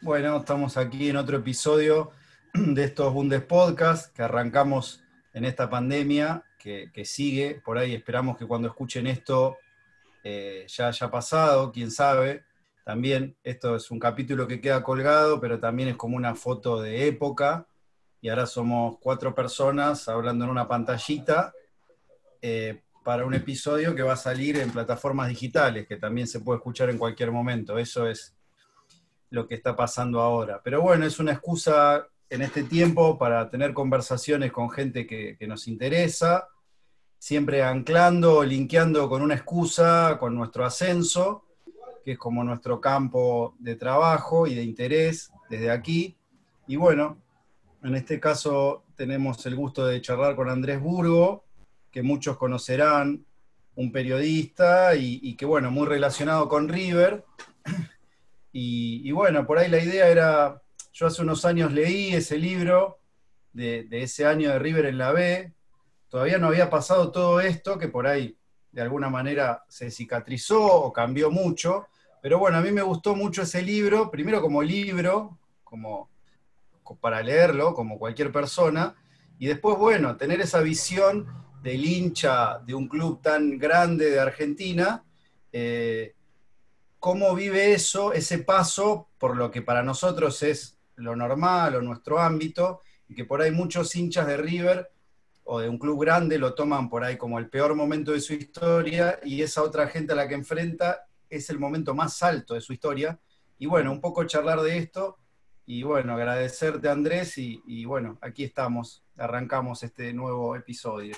Bueno, estamos aquí en otro episodio de estos Bundes Podcast que arrancamos en esta pandemia que, sigue. Por ahí esperamos que cuando escuchen esto eh, ya haya pasado, quién sabe. También esto es un capítulo que queda colgado, pero también es como una foto de época. Y ahora somos cuatro personas hablando en una pantallita eh, para un episodio que va a salir en plataformas digitales, que también se puede escuchar en cualquier momento. Eso es lo que está pasando ahora. Pero bueno, es una excusa en este tiempo para tener conversaciones con gente que, nos interesa, siempre anclando, linkeando con una excusa, con nuestro ascenso, que es como nuestro campo de trabajo y de interés desde aquí. Y bueno, en este caso tenemos el gusto de charlar con Andrés Burgo, que muchos conocerán, un periodista y, y que bueno, muy relacionado con River. Y, bueno, por ahí la idea era, yo hace unos años leí ese libro de, ese año de River en la B, todavía no había pasado todo esto, que por ahí de alguna manera se cicatrizó o cambió mucho, pero bueno, a mí me gustó mucho ese libro, primero como libro, como para leerlo, como cualquier persona, y después, bueno, tener esa visión del hincha de un club tan grande de Argentina, eh, cómo vive eso, ese paso, por lo que para nosotros es lo normal o nuestro ámbito, y que por ahí muchos hinchas de River o de un club grande lo toman por ahí como el peor momento de su historia, y esa otra gente a la que enfrenta es el momento más alto de su historia. Y bueno, un poco charlar de esto, y bueno, agradecerte Andrés, y, y bueno, aquí estamos, arrancamos este nuevo episodio.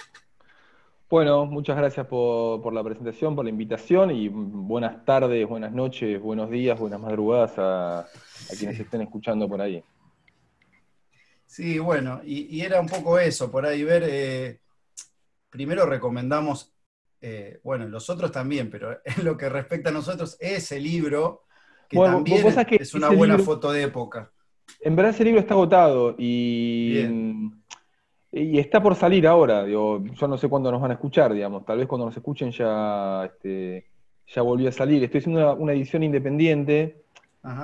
Bueno, muchas gracias por, la presentación, por la invitación y buenas tardes, buenas noches, buenos días, buenas madrugadas a, quienes estén escuchando por ahí. Sí, bueno, y, era un poco eso, por ahí ver, eh, primero recomendamos, eh, bueno, los otros también, pero en lo que respecta a nosotros, ese libro, que también es, una buena foto de época. En verdad ese libro está agotado y... Y está por salir ahora, digo, yo no sé cuándo nos van a escuchar, digamos, tal vez cuando nos escuchen ya, este, ya volvió a salir. Estoy haciendo una, edición independiente,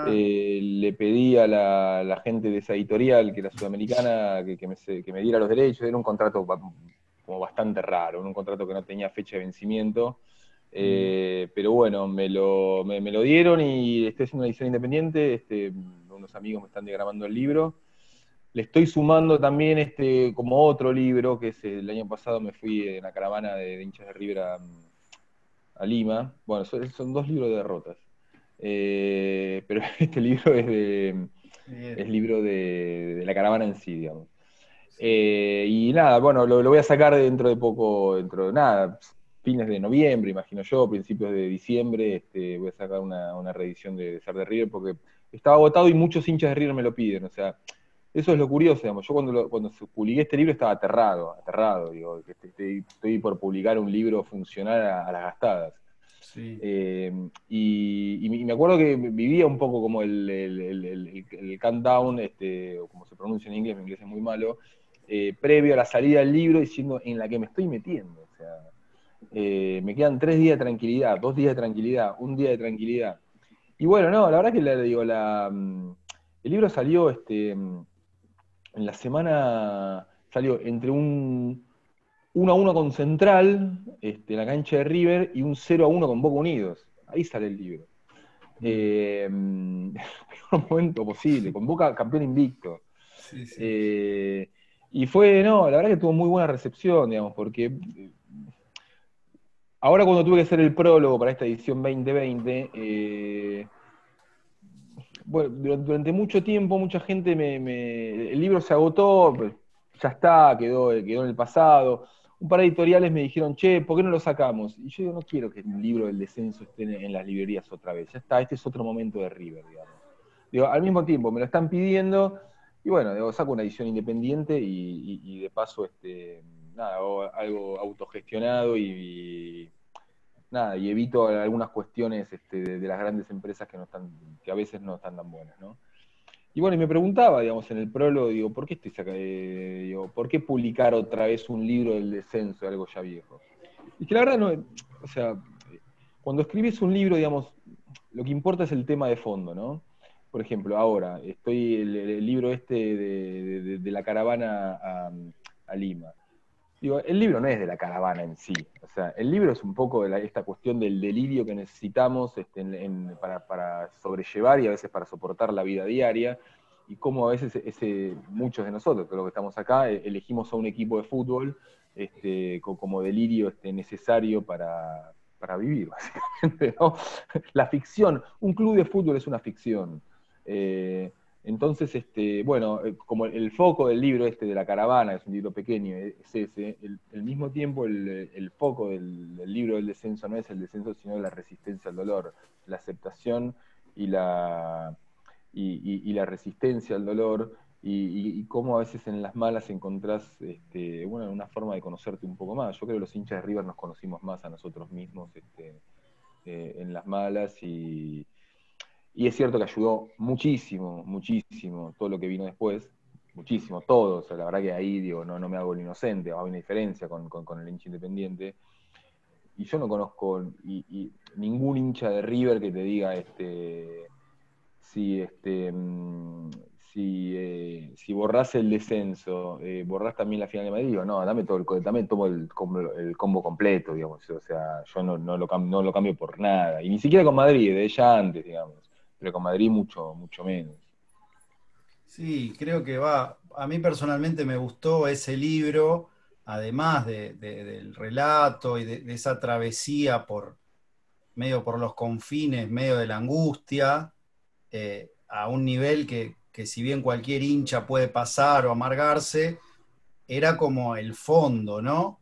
eh, le pedí a la, gente de esa editorial, que era sudamericana, que, me, diera los derechos, era un contrato como bastante raro, un contrato que no tenía fecha de vencimiento, eh, pero bueno, me lo, me, lo dieron y estoy haciendo una edición independiente, este, unos amigos me están diagramando el libro, le estoy sumando también este, como otro libro, que es el año pasado me fui en la caravana de, hinchas de River a, Lima. Bueno, son, dos libros de derrotas. Eh, pero este libro es de es libro de, la caravana en sí, digamos. Eh, y nada, bueno, lo, voy a sacar dentro de poco, dentro de nada, fines de noviembre, imagino yo, principios de diciembre, este, voy a sacar una, reedición de Ser de River porque estaba agotado y muchos hinchas de River me lo piden, o sea, eso es lo curioso, digamos. Yo cuando, cuando publiqué este libro estaba aterrado, aterrado, digo, estoy, por publicar un libro funcional a, las gastadas. Eh, y, me acuerdo que vivía un poco como el, el, countdown, este, o como se pronuncia en inglés, mi inglés es muy malo, eh, previo a la salida del libro, diciendo en la que me estoy metiendo. O sea, eh, me quedan tres días de tranquilidad, dos días de tranquilidad, un día de tranquilidad. Y bueno, no, la verdad que digo, la, mm, el libro salió este, en la semana salió entre un 1 a 1 con Central, este, en la cancha de River, y un 0 a 1 con Boca Unidos. Ahí sale el libro. Eh, un momento posible, con Boca campeón invicto. Eh, y fue, no, la verdad que tuvo muy buena recepción, digamos, porque eh, ahora cuando tuve que hacer el prólogo para esta edición 2020, eh, bueno, durante mucho tiempo mucha gente me, El libro se agotó, pues, ya está, quedó, quedó en el pasado. Un par de editoriales me dijeron, che, ¿por qué no lo sacamos? Y yo digo, no quiero que el libro del descenso esté en, las librerías otra vez. Ya está, este es otro momento de River, digamos. Digo, al mismo tiempo, me lo están pidiendo, y bueno, saco una edición independiente y, de paso, este, nada, algo autogestionado y nada, y evito algunas cuestiones este, de, las grandes empresas que no están, que a veces no están tan buenas, ¿no? Y bueno, y me preguntaba, digamos, en el prólogo, digo, ¿por qué estoy eh, digo, ¿por qué publicar otra vez un libro del descenso de algo ya viejo? Y que la verdad no, o sea, cuando escribes un libro, digamos, lo que importa es el tema de fondo, ¿no? por ejemplo, ahora, estoy el, libro este de, la caravana a, Lima. Digo, el libro no es de la caravana en sí, o sea, el libro es un poco de esta cuestión del delirio que necesitamos este, para, sobrellevar y a veces para soportar la vida diaria, y cómo a veces muchos de nosotros, todos los que estamos acá, e, elegimos a un equipo de fútbol este, como delirio este, necesario para, vivir, básicamente. La ficción, un club de fútbol es una ficción. Eh, entonces, este, bueno, eh, como el foco del libro este de la caravana, es un libro pequeño, eh, es ese, el, mismo tiempo el, foco del, libro del descenso no es el descenso, sino la resistencia al dolor, la aceptación y la, y, la resistencia al dolor, y, cómo a veces en las malas encontrás este, bueno, una forma de conocerte un poco más. Yo creo que los hinchas de River nos conocimos más a nosotros mismos este, en las malas y y es cierto que ayudó muchísimo, muchísimo todo lo que vino después, muchísimo, todo. O sea, la verdad que ahí digo, no, no me hago el inocente, hay una diferencia con, el hincha independiente. Y yo no conozco y, ningún hincha de River que te diga este si este mm, si, eh, borrás el descenso, eh, borrás también la final de Madrid, no, dame todo el dame tomo el, el combo completo, digamos. O sea, yo no, no, lo, no lo cambio por nada. Y ni siquiera con Madrid, de ella antes, digamos pero con Madrid mucho, mucho menos. Sí, creo que va. A mí personalmente me gustó ese libro, además del relato y de, esa travesía por medio por los confines, medio de la angustia, eh, a un nivel que, si bien cualquier hincha puede pasar o amargarse, era como el fondo, ¿no?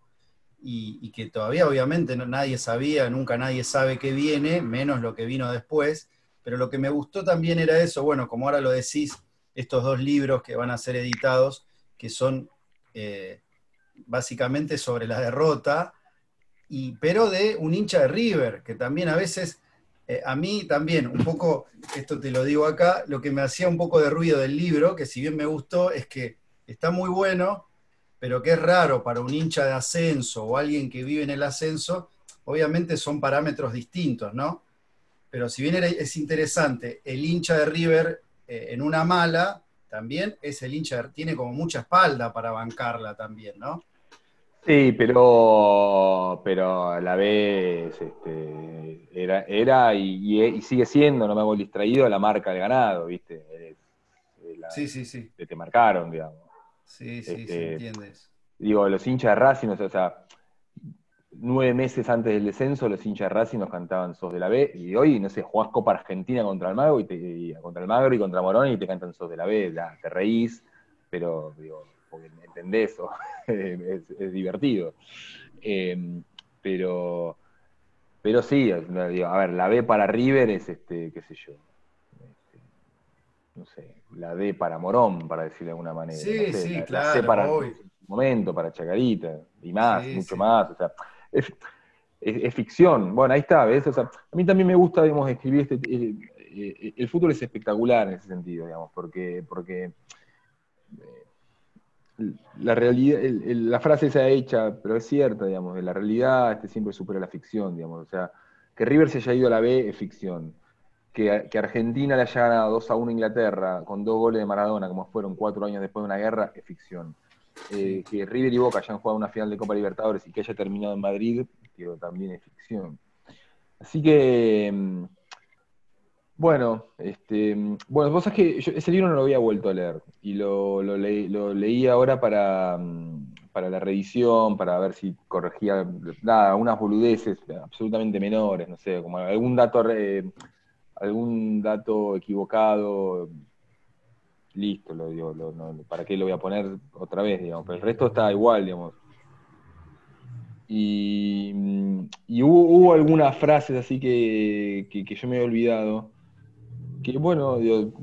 Y, y que todavía obviamente nadie sabía, nunca nadie sabe qué viene, menos lo que vino después pero lo que me gustó también era eso, bueno, como ahora lo decís, estos dos libros que van a ser editados, que son eh, básicamente sobre la derrota, y, pero de un hincha de River, que también a veces, eh, a mí también, un poco, esto te lo digo acá, lo que me hacía un poco de ruido del libro, que si bien me gustó, es que está muy bueno, pero que es raro para un hincha de ascenso o alguien que vive en el ascenso, obviamente son parámetros distintos, ¿no? Pero si bien es interesante, el hincha de River eh, en una mala, también es el hincha, tiene como mucha espalda para bancarla también, ¿no? Sí, pero, pero la vez este, era, era y, sigue siendo, no me hago distraído, la marca del ganado, ¿viste? sí, sí, sí. te marcaron, digamos. Sí, sí, sí, este, entiendes. Digo, los hinchas de Racing, o sea, nueve meses antes del descenso, los hinchas de Racing nos cantaban Sos de la B, y hoy, no sé, jugás Copa Argentina contra el Magro y, te, contra el Magro y contra Morón y te cantan Sos de la B, te reís, pero digo, porque entendés, es, divertido. Em, pero, pero sí, a ver, la B para River es este, qué sé yo. Este, no sé, la D para Morón, para decirlo de alguna manera. Sí, sí, claro. C para momento, para Chacarita, y más, mucho más. O sea, es, ficción. Bueno, ahí está, ¿ves? O sea, a mí también me gusta, escribir este... Eh, eh, el fútbol es espectacular en ese sentido, digamos, porque, porque eh, la realidad, la frase se ha hecha, pero es cierta, digamos, de la realidad este, siempre supera la ficción, digamos, o sea, que River se haya ido a la B es ficción, que, que, Argentina le haya ganado 2 a 1 a Inglaterra con dos goles de Maradona, como fueron cuatro años después de una guerra, es ficción. Eh, que River y Boca hayan jugado una final de Copa Libertadores y que haya terminado en Madrid, que también es ficción. Así que, mm, bueno, este, mm, bueno, vos sabés que ese libro no lo había vuelto a leer y lo, leí ahora para, mm, para la reedición, para ver si corregía nada, unas boludeces absolutamente menores, no sé, como algún dato, algún dato equivocado listo, lo digo, ¿para qué lo voy a poner otra vez, digamos? Pero el resto está igual, digamos. Y, hubo, algunas frases así que, yo me he olvidado, que bueno,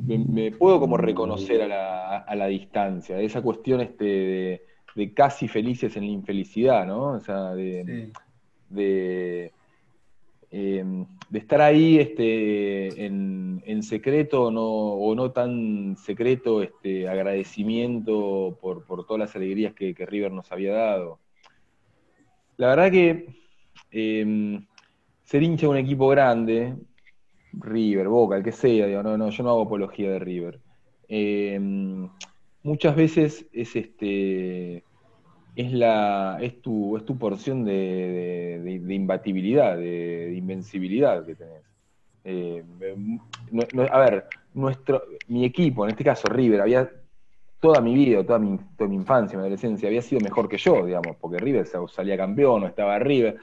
me, puedo como reconocer a la, distancia, esa cuestión este de, casi felices en la infelicidad, ¿no? O sea, de de estar ahí este, en, secreto o no tan secreto este, agradecimiento por, todas las alegrías que, River nos había dado. La verdad que em, ser hincha de un equipo grande River, Boca, el que sea, digo, no, no, yo no hago apología de River. Em, muchas veces es este es la es tu, es tu porción de, imbatibilidad, de, invencibilidad que tenés. Eh, a ver, nuestro, mi equipo, en este caso River, había toda mi vida, toda mi, toda mi infancia, mi adolescencia, había sido mejor que yo, digamos, porque River salía campeón, no estaba River.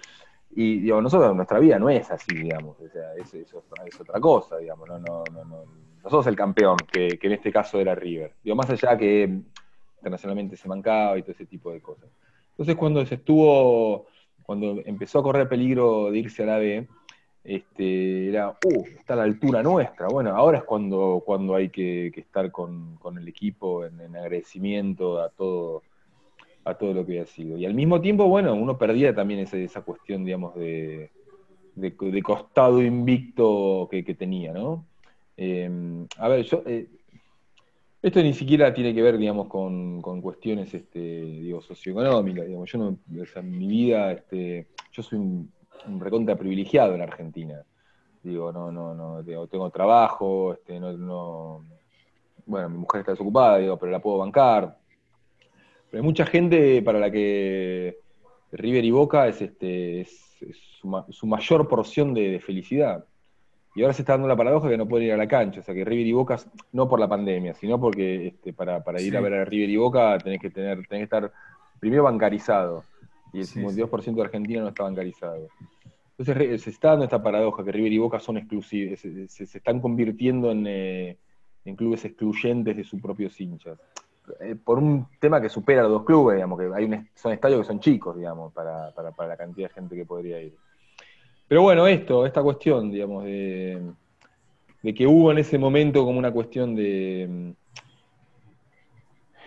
Y digo, nosotros, nuestra vida no es así, digamos, o sea, es, es, otra, cosa, digamos, no, no, no, no, nosotros el campeón, que, que, en este caso era River. Digo, más allá que internacionalmente se mancaba y todo ese tipo de cosas. Entonces cuando se estuvo, cuando empezó a correr peligro de irse a la B, este, era, uh, está a la altura nuestra. Bueno, ahora es cuando, cuando hay que, estar con, el equipo en, agradecimiento a todo, a todo lo que ha sido. Y al mismo tiempo, bueno, uno perdía también esa, esa cuestión, digamos, de, de, costado invicto que, tenía, ¿no? Eh, a ver, yo, eh, esto ni siquiera tiene que ver, digamos, con, cuestiones, este, digo, socioeconómicas, digamos. Yo no, en mi vida, este, yo soy un, recontra privilegiado en Argentina. Digo, no, no, no, tengo trabajo, este, no, no, bueno, mi mujer está desocupada, digo, pero la puedo bancar. Pero hay mucha gente para la que River y Boca es, este, es, su, mayor porción de felicidad. Y ahora se está dando la paradoja que no pueden ir a la cancha. O sea que River y Boca, no por la pandemia, sino porque este, para, ir a ver a River y Boca tenés que tener, tenés que estar primero bancarizado. Y el 52% de Argentina no está bancarizado. Entonces se está dando esta paradoja que River y Boca son exclusivos, se, están convirtiendo eh, en, clubes excluyentes de sus propios hinchas. Eh, por un tema que supera a los dos clubes, digamos, que hay un, son estadios que son chicos, digamos, para, para la cantidad de gente que podría ir. Pero bueno, esto, esta cuestión, digamos, de, que hubo en ese momento como una cuestión de...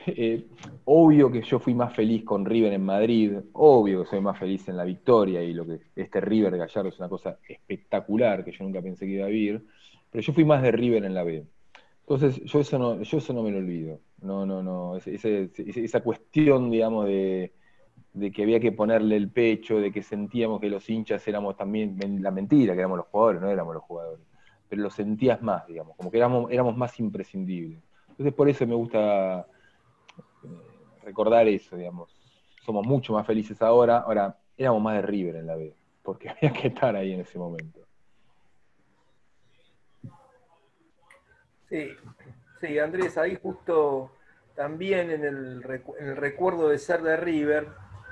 Eh, obvio que yo fui más feliz con River en Madrid, obvio que soy más feliz en la victoria y lo que este River Gallardo es una cosa espectacular que yo nunca pensé que iba a vivir, pero yo fui más de River en la B. Entonces, yo eso no, yo eso no me lo olvido. No, no, no. esa cuestión, digamos, de, de que había que ponerle el pecho, de que sentíamos que los hinchas éramos también la mentira, que éramos los jugadores, no éramos los jugadores, pero lo sentías más, digamos, como que éramos, éramos más imprescindibles. Entonces por eso me gusta eh, recordar eso, digamos. Somos mucho más felices ahora, ahora éramos más de River en la B, porque había que estar ahí en ese momento. Sí, sí, Andrés, ahí justo también en el, en el recuerdo de ser de River,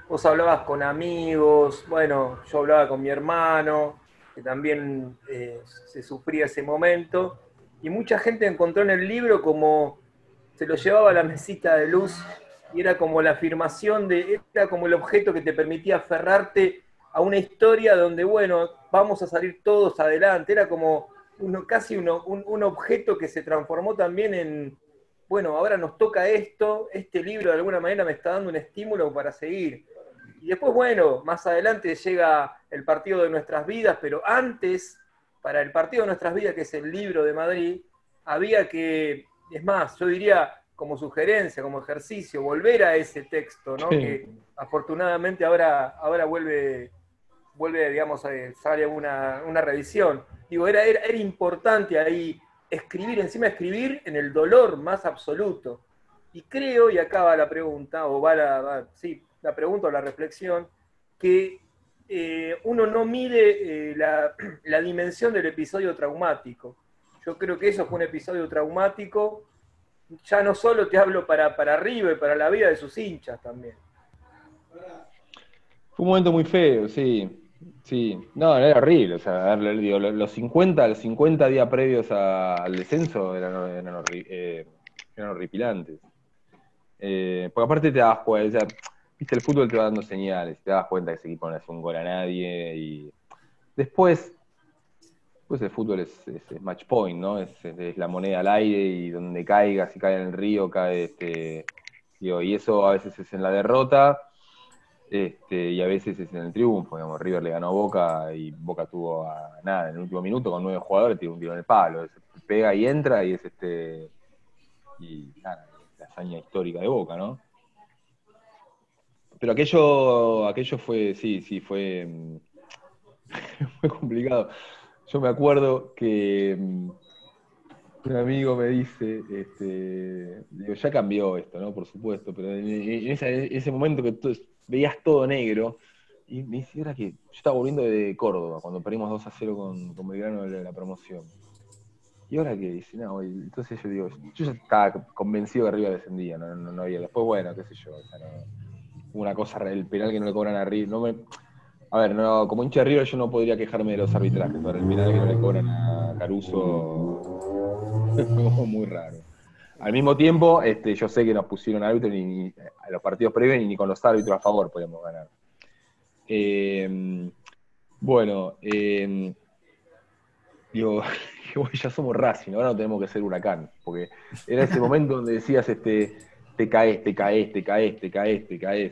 vos hablabas con amigos, bueno, yo hablaba con mi hermano, que también eh, se sufría ese momento, y mucha gente encontró en el libro como se lo llevaba a la mesita de luz y era como la afirmación de, era como el objeto que te permitía aferrarte a una historia donde, bueno, vamos a salir todos adelante, era como uno, casi uno, un, un objeto que se transformó también en, bueno, ahora nos toca esto, este libro de alguna manera me está dando un estímulo para seguir. Y después, bueno, más adelante llega el partido de nuestras vidas, pero antes, para el partido de nuestras vidas, que es el libro de Madrid, había que, es más, yo diría como sugerencia, como ejercicio, volver a ese texto, ¿no? Que afortunadamente ahora, ahora vuelve, vuelve, digamos, sale una, una revisión. Digo, era, era, importante ahí escribir, encima escribir en el dolor más absoluto. Y creo, y acá va la pregunta, o va la, va, sí, la pregunta o la reflexión, que eh, uno no mide eh, la, dimensión del episodio traumático. Yo creo que eso fue un episodio traumático. Ya no solo te hablo para, para arriba y para la vida de sus hinchas también. Fue un momento muy feo, sí. Sí, no, era horrible. O sea, los 50, los 50 días previos al descenso eran, eran, eh, horripilantes. porque aparte te das cuenta, viste, el fútbol te va dando señales, te das cuenta que ese equipo no hace un gol a nadie y después, pues el fútbol es, match point, ¿no? Es, la moneda al aire y donde caiga, si cae en el río, cae este, y eso a veces es en la derrota este, y a veces es en el triunfo, digamos, River le ganó a Boca y Boca tuvo a nada en el último minuto con nueve jugadores, tiene un tiro en el palo, pega y entra y es este y nada, la hazaña histórica de Boca, ¿no? Pero aquello, aquello fue, sí, sí, fue, fue complicado. yo me acuerdo que mm, un amigo me dice, este, digo, ya cambió esto, ¿no? Por supuesto, pero en, ese, momento que veías todo negro, y me dice, era que yo estaba volviendo de Córdoba, cuando perdimos 2 a 0 con, con Belgrano la, promoción. Y ahora que dice, no, entonces yo digo, yo ya estaba convencido que arriba descendía, no, no, había. Después, bueno, qué sé yo, una cosa, el penal que no le cobran arriba, no me, a ver, no, como hincha de River yo no podría quejarme de los arbitrajes, pero el penal que no le cobran a Caruso muy raro. Al mismo tiempo, este, yo sé que nos pusieron árbitros y, a los partidos previos ni con los árbitros a favor podíamos ganar. Eh, bueno, eh, digo, ya somos Racing, ahora no tenemos que ser huracán, porque era ese momento donde decías, este, te caes, te caes, te caes, te caes, te caes.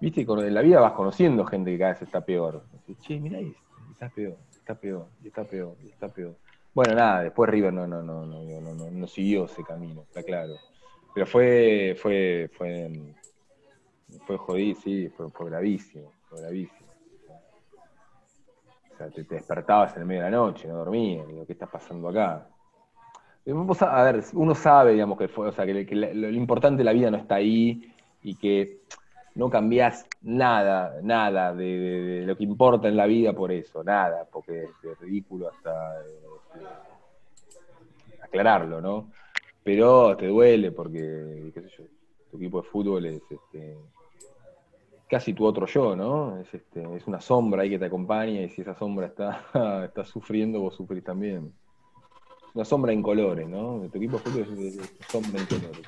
Viste, en la vida vas conociendo gente que cada vez está peor. che, mirá, está peor, está peor, está peor, está peor. Bueno, nada, después River no, no, no, no, no, no, no siguió ese camino, está claro. Pero fue, fue, fue, fue jodido, sí, fue, fue gravísimo, fue gravísimo. O sea, te, despertabas en el medio de la noche, no dormías, digo, ¿qué está pasando acá? A ver, uno sabe, digamos, que fue, o sea, que, lo importante de la vida no está ahí y que no cambias nada, nada de, lo que importa en la vida por eso, nada, porque es ridículo hasta este, aclararlo, ¿no? Pero te duele porque, tu equipo de fútbol es este, casi tu otro yo, ¿no? Es, este, es una sombra ahí que te acompaña y si esa sombra está, está sufriendo, vos sufrís también. Una sombra en colores, ¿no? Tu equipo de fútbol es, sombra en colores.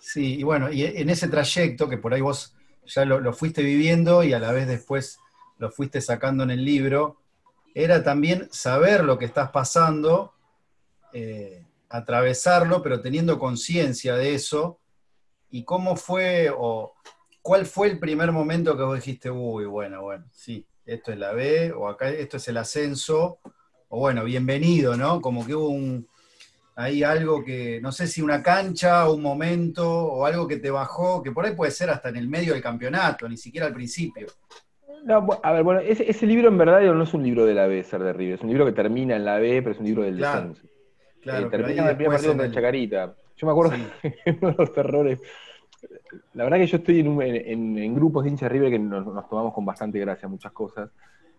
Sí, y bueno, y en ese trayecto que por ahí vos ya lo, fuiste viviendo y a la vez después lo fuiste sacando en el libro, era también saber lo que estás pasando, eh, atravesarlo, pero teniendo conciencia de eso, y cómo fue o cuál fue el primer momento que vos dijiste, uy, bueno, bueno, sí, esto es la B, o acá esto es el ascenso, o bueno, bienvenido, ¿no? Como que hubo un, hay algo que, no sé si una cancha, un momento o algo que te bajó, que por ahí puede ser hasta en el medio del campeonato, ni siquiera al principio. a ver, bueno, ese, libro en verdad no es un libro de la B, Ser de River, es un libro que termina en la B, pero es un libro del descenso. Claro, eh, termina en el primer partido con Chacarita. Yo me acuerdo que uno de los terrores. La verdad que yo estoy en, grupos de hinchas de River que nos, nos, tomamos con bastante gracia muchas cosas.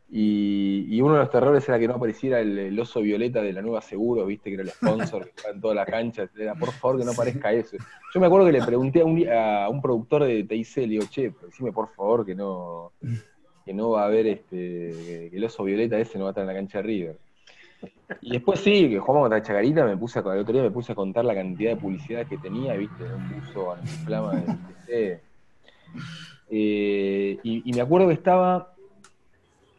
Y, uno de los terrores era que no apareciera el, oso violeta de la nueva Seguro, viste, que era el sponsor que estaba en toda la cancha. Era, por favor, que no aparezca eso. Yo me acuerdo que le pregunté a un, a un productor de TIC, le digo, che, decime por favor que no, que no va a haber este, que el oso violeta ese no va a estar en la cancha de River. Y después sí, que jugamos contra Chacarita, me puse a, el otro día me puse a contar la cantidad de publicidad que tenía, viste, un buzo antiflama de TIC. Eh, y me acuerdo que estaba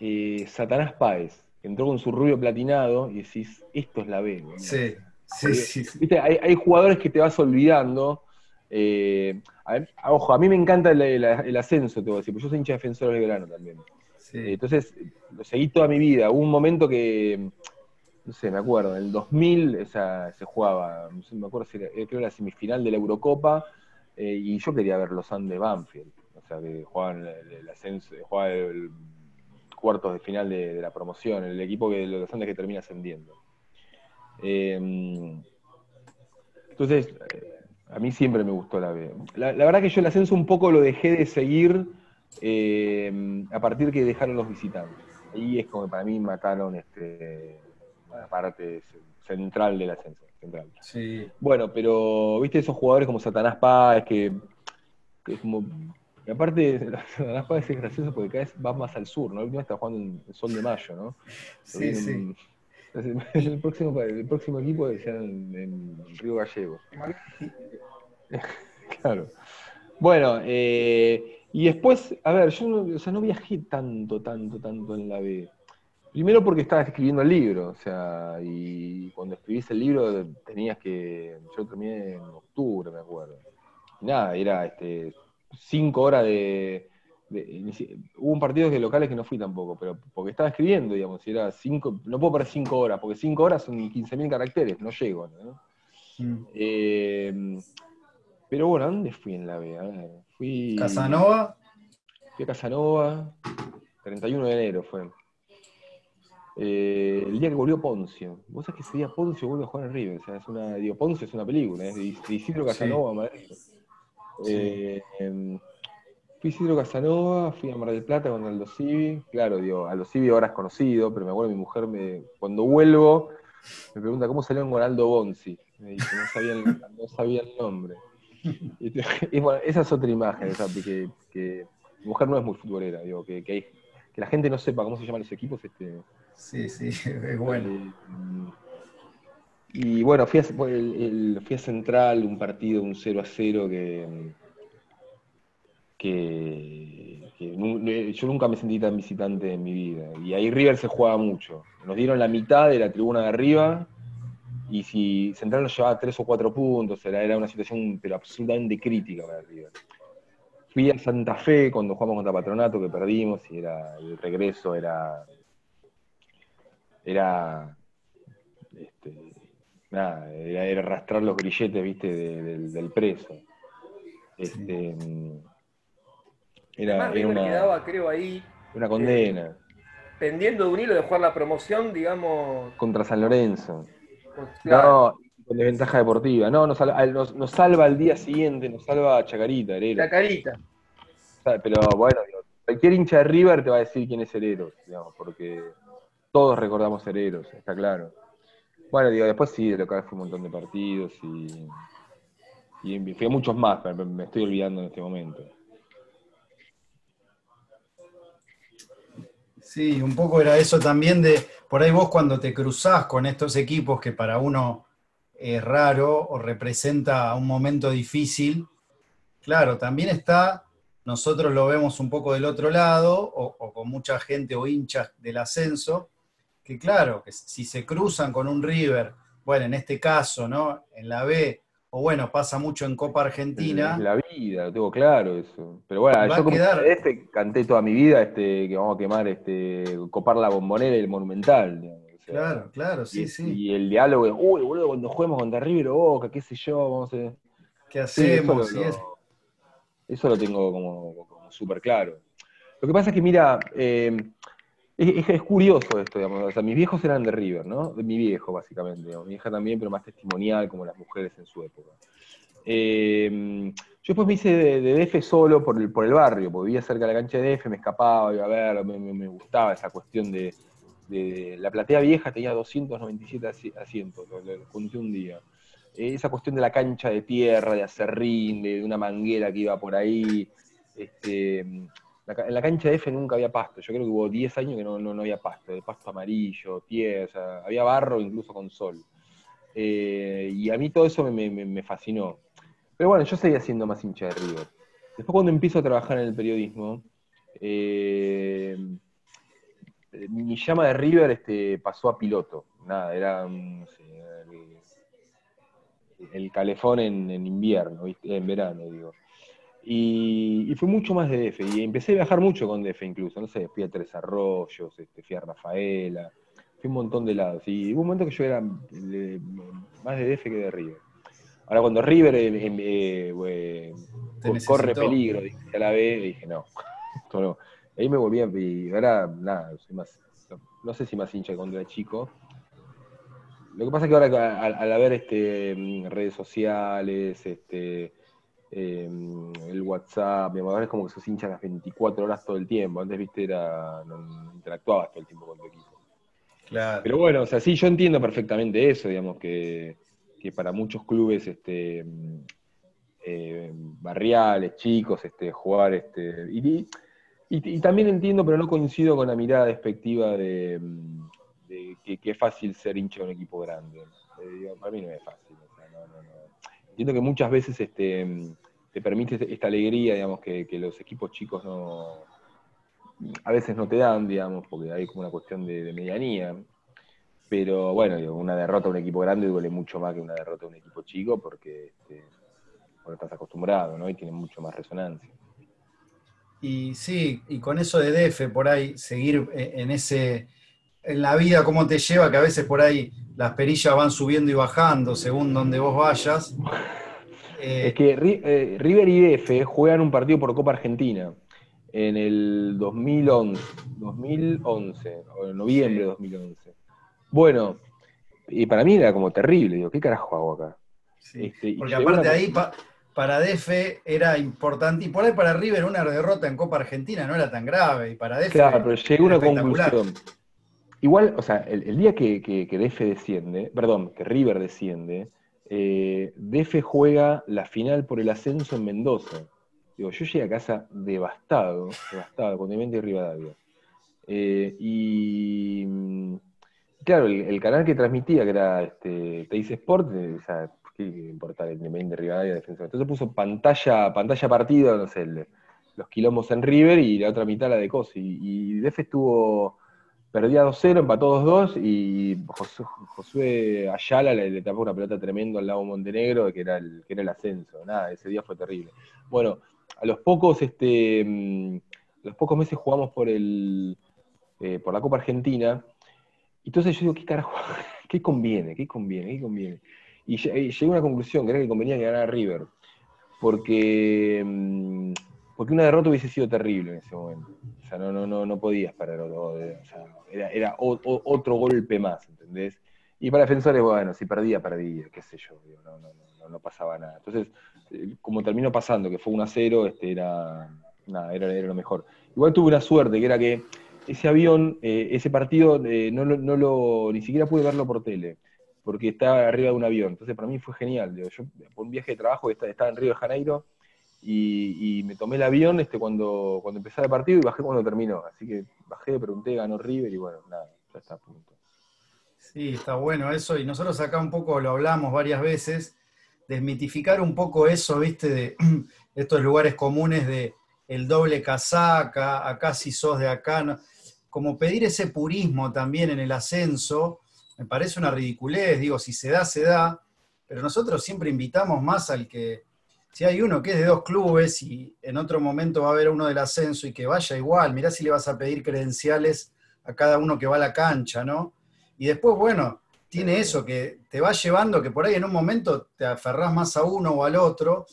eh, Satanás Páez, que entró con su rubio platinado y decís, esto es la B. Sí, sí, sí. Hay, jugadores que te vas olvidando. Eh, ojo, a mí me encanta el, ascenso, te voy a decir, porque yo soy hincha defensor del grano también. entonces, lo seguí toda mi vida. Hubo un momento que, no sé, me acuerdo, en el 2000 esa, se jugaba, no sé, me acuerdo si era, creo que era la semifinal de la Eurocopa, eh, y yo quería ver los Andes Banfield. O sea, que jugaban el, ascenso, jugaban el cuartos de final de, la promoción, el equipo que los Andes que termina ascendiendo. Eh, entonces, eh, a mí siempre me gustó la B. La, verdad que yo el ascenso un poco lo dejé de seguir eh, a partir que dejaron los visitantes. Ahí es como que para mí mataron este, la parte central del ascenso. Central. Sí. Bueno, pero viste esos jugadores como Satanás Paz, que, que es como y aparte, las Paz es gracioso porque cada vez va más al sur, ¿no? El último está jugando en Sol de Mayo, ¿no? Sí, sí. el, próximo, el próximo equipo es en, en Río Gallego. claro. Bueno, eh, y después, a ver, yo no, o sea, no viajé tanto, tanto, tanto en la B. Primero porque estaba escribiendo el libro, o sea, y cuando escribís el libro tenías que. Yo terminé en octubre, me acuerdo. nada, era este cinco horas de, Hubo un partido de locales que no fui tampoco, pero porque estaba escribiendo, digamos, era cinco, no puedo perder cinco horas, porque cinco horas son 15.000 caracteres, no llego, ¿no? Mm. Eh, pero bueno, ¿a dónde fui en la B? Fui. ¿Casanova? Fui a Casanova. 31 de enero fue. Eh, el día que volvió Poncio. Vos sabés que ese día Poncio vuelve a jugar en River. O sea, es una, digo, Poncio es una película, es de Isidro Casanova, Madrid. Eh, em, fui Isidro Casanova, fui a Mar del Plata con Aldo Civi. Claro, digo, Aldo Civi ahora es conocido, pero me acuerdo mi mujer me, cuando vuelvo me pregunta cómo salió con Aldo Bonzi. Me dice, no sabía el, no sabía el nombre. Y, bueno, esa es otra imagen, esa, que, que, mi mujer no es muy futbolera, digo, que, que, que la gente no sepa cómo se llaman los equipos, este, Sí, sí, es bueno. y bueno, fui a, Central, un partido, un 0 a 0 que, que, yo nunca me sentí tan visitante en mi vida. Y ahí River se jugaba mucho. Nos dieron la mitad de la tribuna de arriba y si Central nos llevaba tres o cuatro puntos, era, era una situación absolutamente crítica para River. Fui a Santa Fe cuando jugamos contra Patronato, que perdimos, y era el regreso era era, este, nada, era, arrastrar los grilletes, viste, del, preso. Este, era, una, quedaba, creo, ahí. Una condena. Eh, pendiendo de un hilo de jugar la promoción, digamos. Contra San Lorenzo. No, con desventaja deportiva. No, nos, nos, salva al día siguiente, nos salva Chacarita, Herero. Chacarita. Pero bueno, cualquier hincha de River te va a decir quién es Herero, digamos, porque todos recordamos Hereros, está claro. Bueno, digo, después sí, de lo que fue un montón de partidos y, y fui muchos más, me estoy olvidando en este momento. Sí, un poco era eso también de, por ahí vos cuando te cruzás con estos equipos que para uno es raro o representa un momento difícil, claro, también está, nosotros lo vemos un poco del otro lado, o, o con mucha gente o hinchas del ascenso, que claro, que si se cruzan con un River, bueno, en este caso, ¿no? En la B, o bueno, pasa mucho en Copa Argentina. En la vida, lo tengo claro eso. Pero bueno, yo como este canté toda mi vida este, que vamos a quemar, este, copar la bombonera y el monumental. claro, claro, sí, sí. Y el diálogo es, uy, boludo, cuando juguemos contra River o Boca, qué sé yo, vamos a ¿Qué hacemos? eso, lo, tengo como, súper claro. Lo que pasa es que, mira, eh, es, curioso esto, digamos. O sea, mis viejos eran de River, ¿no? De mi viejo, básicamente. Mi hija también, pero más testimonial, como las mujeres en su época. Eh, yo después me hice de, DF solo por el, por el barrio, porque vivía cerca de la cancha de DF, me escapaba, iba a ver, me, gustaba esa cuestión de, La platea vieja tenía 297 asientos, lo, conté un día. esa cuestión de la cancha de tierra, de acerrín, de, de una manguera que iba por ahí. Este, en la cancha de F nunca había pasto. Yo creo que hubo 10 años que no, no, había pasto, de pasto amarillo, tierra, había barro incluso con sol. Eh, y a mí todo eso me, fascinó. Pero bueno, yo seguía siendo más hincha de River. Después cuando empiezo a trabajar en el periodismo, eh, mi llama de River este, pasó a piloto. Nada, era el, calefón en, en invierno, en verano, digo. Y, fue mucho más de DF. Y empecé a viajar mucho con DF incluso. No sé, fui a Tres Arroyos, este, fui a Rafaela, fui a un montón de lados. Y hubo un momento que yo era más de DF que de River. Ahora cuando River eh, eh, eh, corre peligro, dije, a la vez, dije, no, no. Ahí me volví a... Y ahora, nada, soy más, no, sé si más hincha cuando era chico. Lo que pasa es que ahora al, al haber este, redes sociales, este, Em, el WhatsApp, ahora es como que sos hincha las 24 horas todo el tiempo. Antes, viste, era, no, interactuabas todo el tiempo con tu equipo. Claro. Pero bueno, o sea, sí, yo entiendo perfectamente eso, digamos, que, para muchos clubes este, eh, barriales, chicos, este, jugar, este, y, también entiendo, pero no coincido con la mirada despectiva de, que, es fácil ser hincha de un equipo grande. Eh, para mí no es fácil. no, no, no entiendo que muchas veces este, te permite esta alegría, digamos, que, los equipos chicos no a veces no te dan, digamos, porque hay como una cuestión de, medianía. Pero bueno, una derrota a un equipo grande duele mucho más que una derrota a un equipo chico porque, este, estás acostumbrado, ¿no? Y tiene mucho más resonancia. Y sí, y con eso de DF, por ahí, seguir eh, en ese, en la vida, cómo te lleva, que a veces por ahí las perillas van subiendo y bajando según donde vos vayas. Eh, es que eh, River y DF juegan un partido por Copa Argentina. en el 2011, 2011, o en noviembre de 2011. Bueno, y para mí era como terrible, digo, ¿qué carajo hago acá? Este, porque aparte ahí, para DF era importante, y por ahí para River una derrota en Copa Argentina no era tan grave, y para DF Claro, pero llegó una conclusión. Igual, o sea, el, día que, que, DF desciende, perdón, que River desciende, eh, DF juega la final por el ascenso en Mendoza. Digo, yo llegué a casa devastado, devastado, con Demente y Rivadavia. Eh, y mm, claro, el, canal que transmitía, que era este, Teis Sport, eh, o sea, ¿qué importa el Independiente Rivadavia, defensa? Entonces puso pantalla, pantalla partido, no sé, los quilombos en River y la otra mitad la de Cosi. Y, y DF estuvo Perdía 2-0, empató 2-2 y Josué, Ayala le, tapó una pelota tremendo al lado Montenegro, que era, el, que era el ascenso. Nada, ese día fue terrible. Bueno, a los pocos, este, mm, los pocos meses jugamos por el eh, por la Copa Argentina. Entonces yo digo, ¿qué carajo? ¿Qué conviene? ¿Qué conviene? ¿Qué conviene? Y llegué a una conclusión, que era que convenía que ganara River. Porque mm, porque una derrota hubiese sido terrible en ese momento. O sea, no, no, no, no podías parar otro, o sea, era, era otro golpe más, ¿entendés? Y para defensores, bueno, si perdía, perdía, qué sé yo, no, no, no, no, pasaba nada. Entonces, eh, como terminó pasando, que fue 1 a 0, este, era, nada, era, era, lo mejor. Igual tuve una suerte, que era que ese avión, eh, ese partido, eh, no, no, lo, ni siquiera pude verlo por tele, porque estaba arriba de un avión. Entonces, para mí fue genial. Yo, por un viaje de trabajo, estaba en Río de Janeiro, y, me tomé el avión este, cuando, cuando empezaba el partido y bajé cuando terminó. Así que bajé, pregunté, ganó River y bueno, nada, ya está a punto. Sí, está bueno eso. Y nosotros acá un poco lo hablamos varias veces, desmitificar un poco eso, viste, de estos lugares comunes de el doble casaca, acá si sos de acá. Como pedir ese purismo también en el ascenso, me parece una ridiculez. Digo, si se da, se da. Pero nosotros siempre invitamos más al que si hay uno que es de dos clubes y en otro momento va a haber uno del ascenso y que vaya igual, mirá si le vas a pedir credenciales a cada uno que va a la cancha, ¿no? Y después, bueno, tiene eso que te va llevando, que por ahí en un momento te aferrás más a uno o al otro,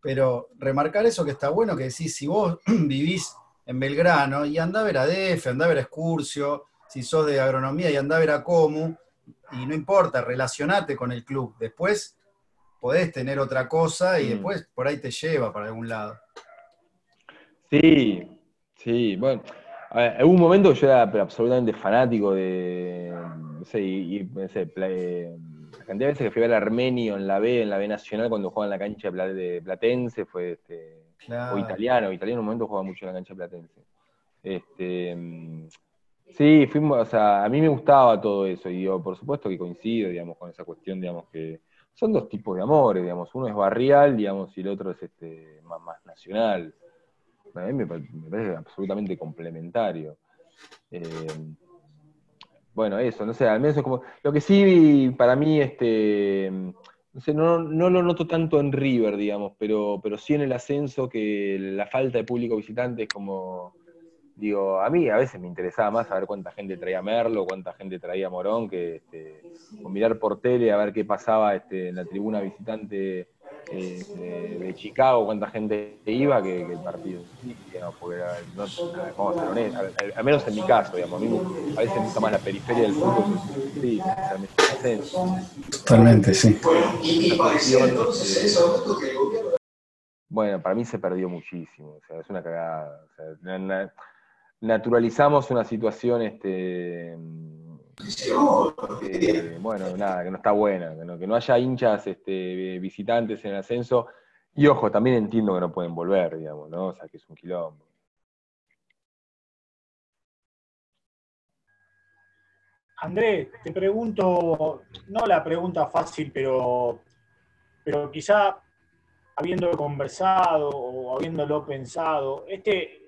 pero remarcar eso que está bueno, que decís, si vos vivís en Belgrano y andá a ver a DF, andá a ver a Excursio, si sos de agronomía y andá a ver a Comu, y no importa, relacionate con el club. Después podés tener otra cosa y mm. después por ahí te lleva para algún lado. Sí, sí, bueno. En un momento yo era absolutamente fanático de, no sé, y, no sé, la cantidad de veces que fui a ver Armenio en la B, en la B Nacional, cuando jugaba en la cancha de Platense, fue este, o italiano, italiano en un momento jugaba mucho en la cancha de Platense. Este, sí, fuimos, o sea, a mí me gustaba todo eso, y yo por supuesto que coincido, digamos, con esa cuestión, digamos, que, son dos tipos de amores, digamos, uno es barrial, digamos, y el otro es este más, nacional. A mí me, parece absolutamente complementario. Eh, bueno, eso, no sé, al menos es como. Lo que sí para mí, este. No sé, no, no lo noto tanto en River, digamos, pero, pero sí en el ascenso que la falta de público visitante es como digo, a mí a veces me interesaba más saber cuánta gente traía Merlo, cuánta gente traía Morón, que este, mirar por tele a ver qué pasaba este, en la tribuna visitante eh, de, Chicago, cuánta gente iba, que, el partido. porque, vamos a ser al, menos en mi caso, digamos, a mí a veces me gusta más la periferia del fútbol. Sí, Totalmente, sí. Bueno, para mí se perdió muchísimo, o sea, es una cagada. O sea, naturalizamos una situación, este, bueno, nada, que no está buena, que no, haya hinchas este, visitantes en el ascenso. Y ojo, también entiendo que no pueden volver, digamos, ¿no? O sea, que es un quilombo. Andrés, te pregunto, no la pregunta fácil, pero, pero quizá habiéndolo conversado o habiéndolo pensado, este, eh,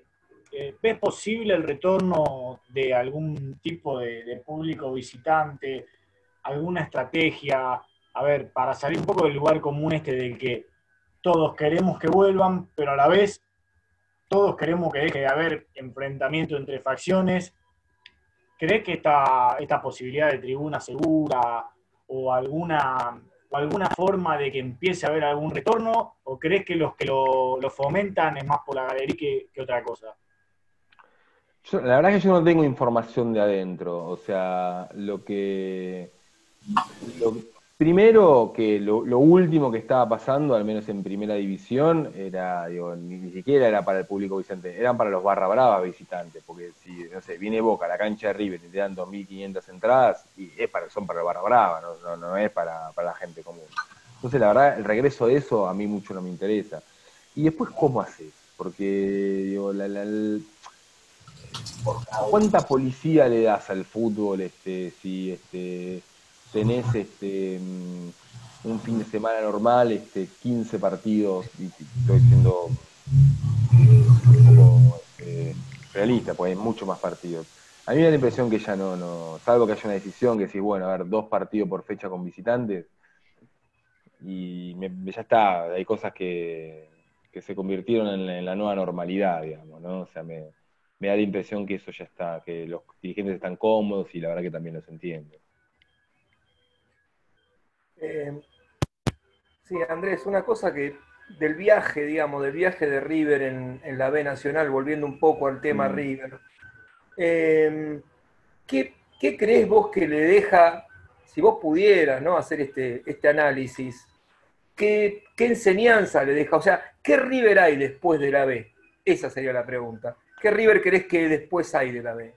¿ves posible el retorno de algún tipo de, público visitante, alguna estrategia, a ver, para salir un poco del lugar común este del que todos queremos que vuelvan, pero a la vez todos queremos que deje de haber enfrentamiento entre facciones? ¿Crees que esta, esta posibilidad de tribuna segura o alguna, alguna forma de que empiece a haber algún retorno? ¿O crees que los que lo, fomentan es más por la galería que otra cosa? La verdad es que yo no tengo información de adentro. O sea, lo que. primero, que lo, último que estaba pasando, al menos en primera división, era, digo, ni, siquiera era para el público visitante, eran para los barra bravas visitantes. Porque si, no sé, viene Boca a la cancha de River y te dan 2.500 entradas, y es para, son para los barra brava, no, no, es para, para la gente común. Entonces, la verdad, el regreso de eso a mí mucho no me interesa. Y después, ¿cómo haces? Porque, digo, la, ¿cuánta policía le das al fútbol este, si este, tenés este, mm, un fin de semana normal, este, 15 partidos, y estoy siendo un poco este, realista, pues hay mucho más partidos. A mí me da la impresión que ya no, no, salvo que haya una decisión que si, bueno, a ver, dos partidos por fecha con visitantes, y ya está, hay cosas que, que se convirtieron en la, nueva normalidad, digamos, ¿no? O sea, me, da la impresión que eso ya está, que los dirigentes están cómodos y la verdad que también los entiendo. Eh, sí, Andrés, una cosa que del viaje, digamos, del viaje de River en, la B Nacional, volviendo un poco al tema mm. River, eh, ¿qué, crees vos que le deja, si vos pudieras ¿no? hacer este, este análisis, ¿qué, enseñanza le deja? O sea, ¿qué River hay después de la B? Esa sería la pregunta. ¿Qué River crees que después hay de la B?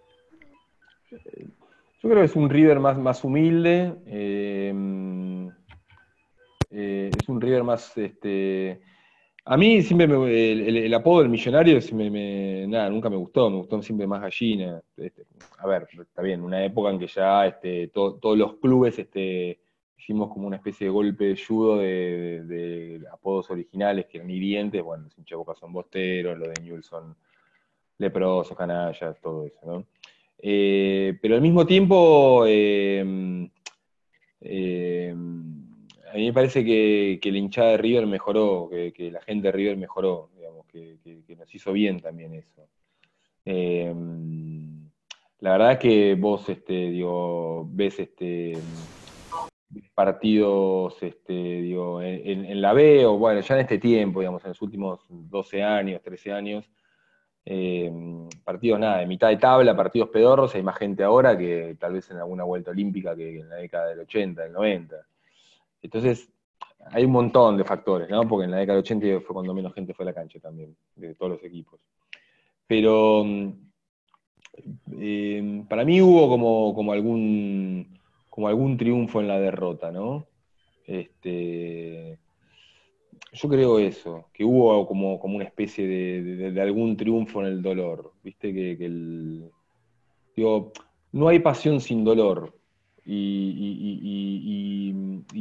Yo creo que es un River más, más humilde. Eh, eh, es un River más. Este, a mí siempre el, apodo del millonario nada, nunca me gustó, me gustó siempre más gallina. Este, a ver, está bien, una época en que ya este, todos los clubes este, hicimos como una especie de golpe de judo de, apodos originales que eran hirientes, bueno, los hinchas boca son bosteros, los de Newell son leprosos, canallas, todo eso, ¿no? Eh, pero al mismo tiempo, eh, eh, a mí me parece que, la hinchada de River mejoró, que, la gente de River mejoró, digamos, que, nos hizo bien también eso. la verdad que vos este, ves este, partidos este, digo, en, la B, o bueno, ya en este tiempo, digamos, en los últimos 12 años, 13 años, eh, partidos nada, de mitad de tabla, partidos pedorros, hay más gente ahora que tal vez en alguna vuelta olímpica que en la década del 80, del 90. Entonces, hay un montón de factores, ¿no? Porque en la década del 80 fue cuando menos gente fue a la cancha también, de todos los equipos. Pero eh, para mí hubo como, como algún como algún triunfo en la derrota, ¿no? Este, yo creo eso, que hubo como, como una especie de, algún triunfo en el dolor, ¿viste? Que, el, digo, no hay pasión sin dolor. Y,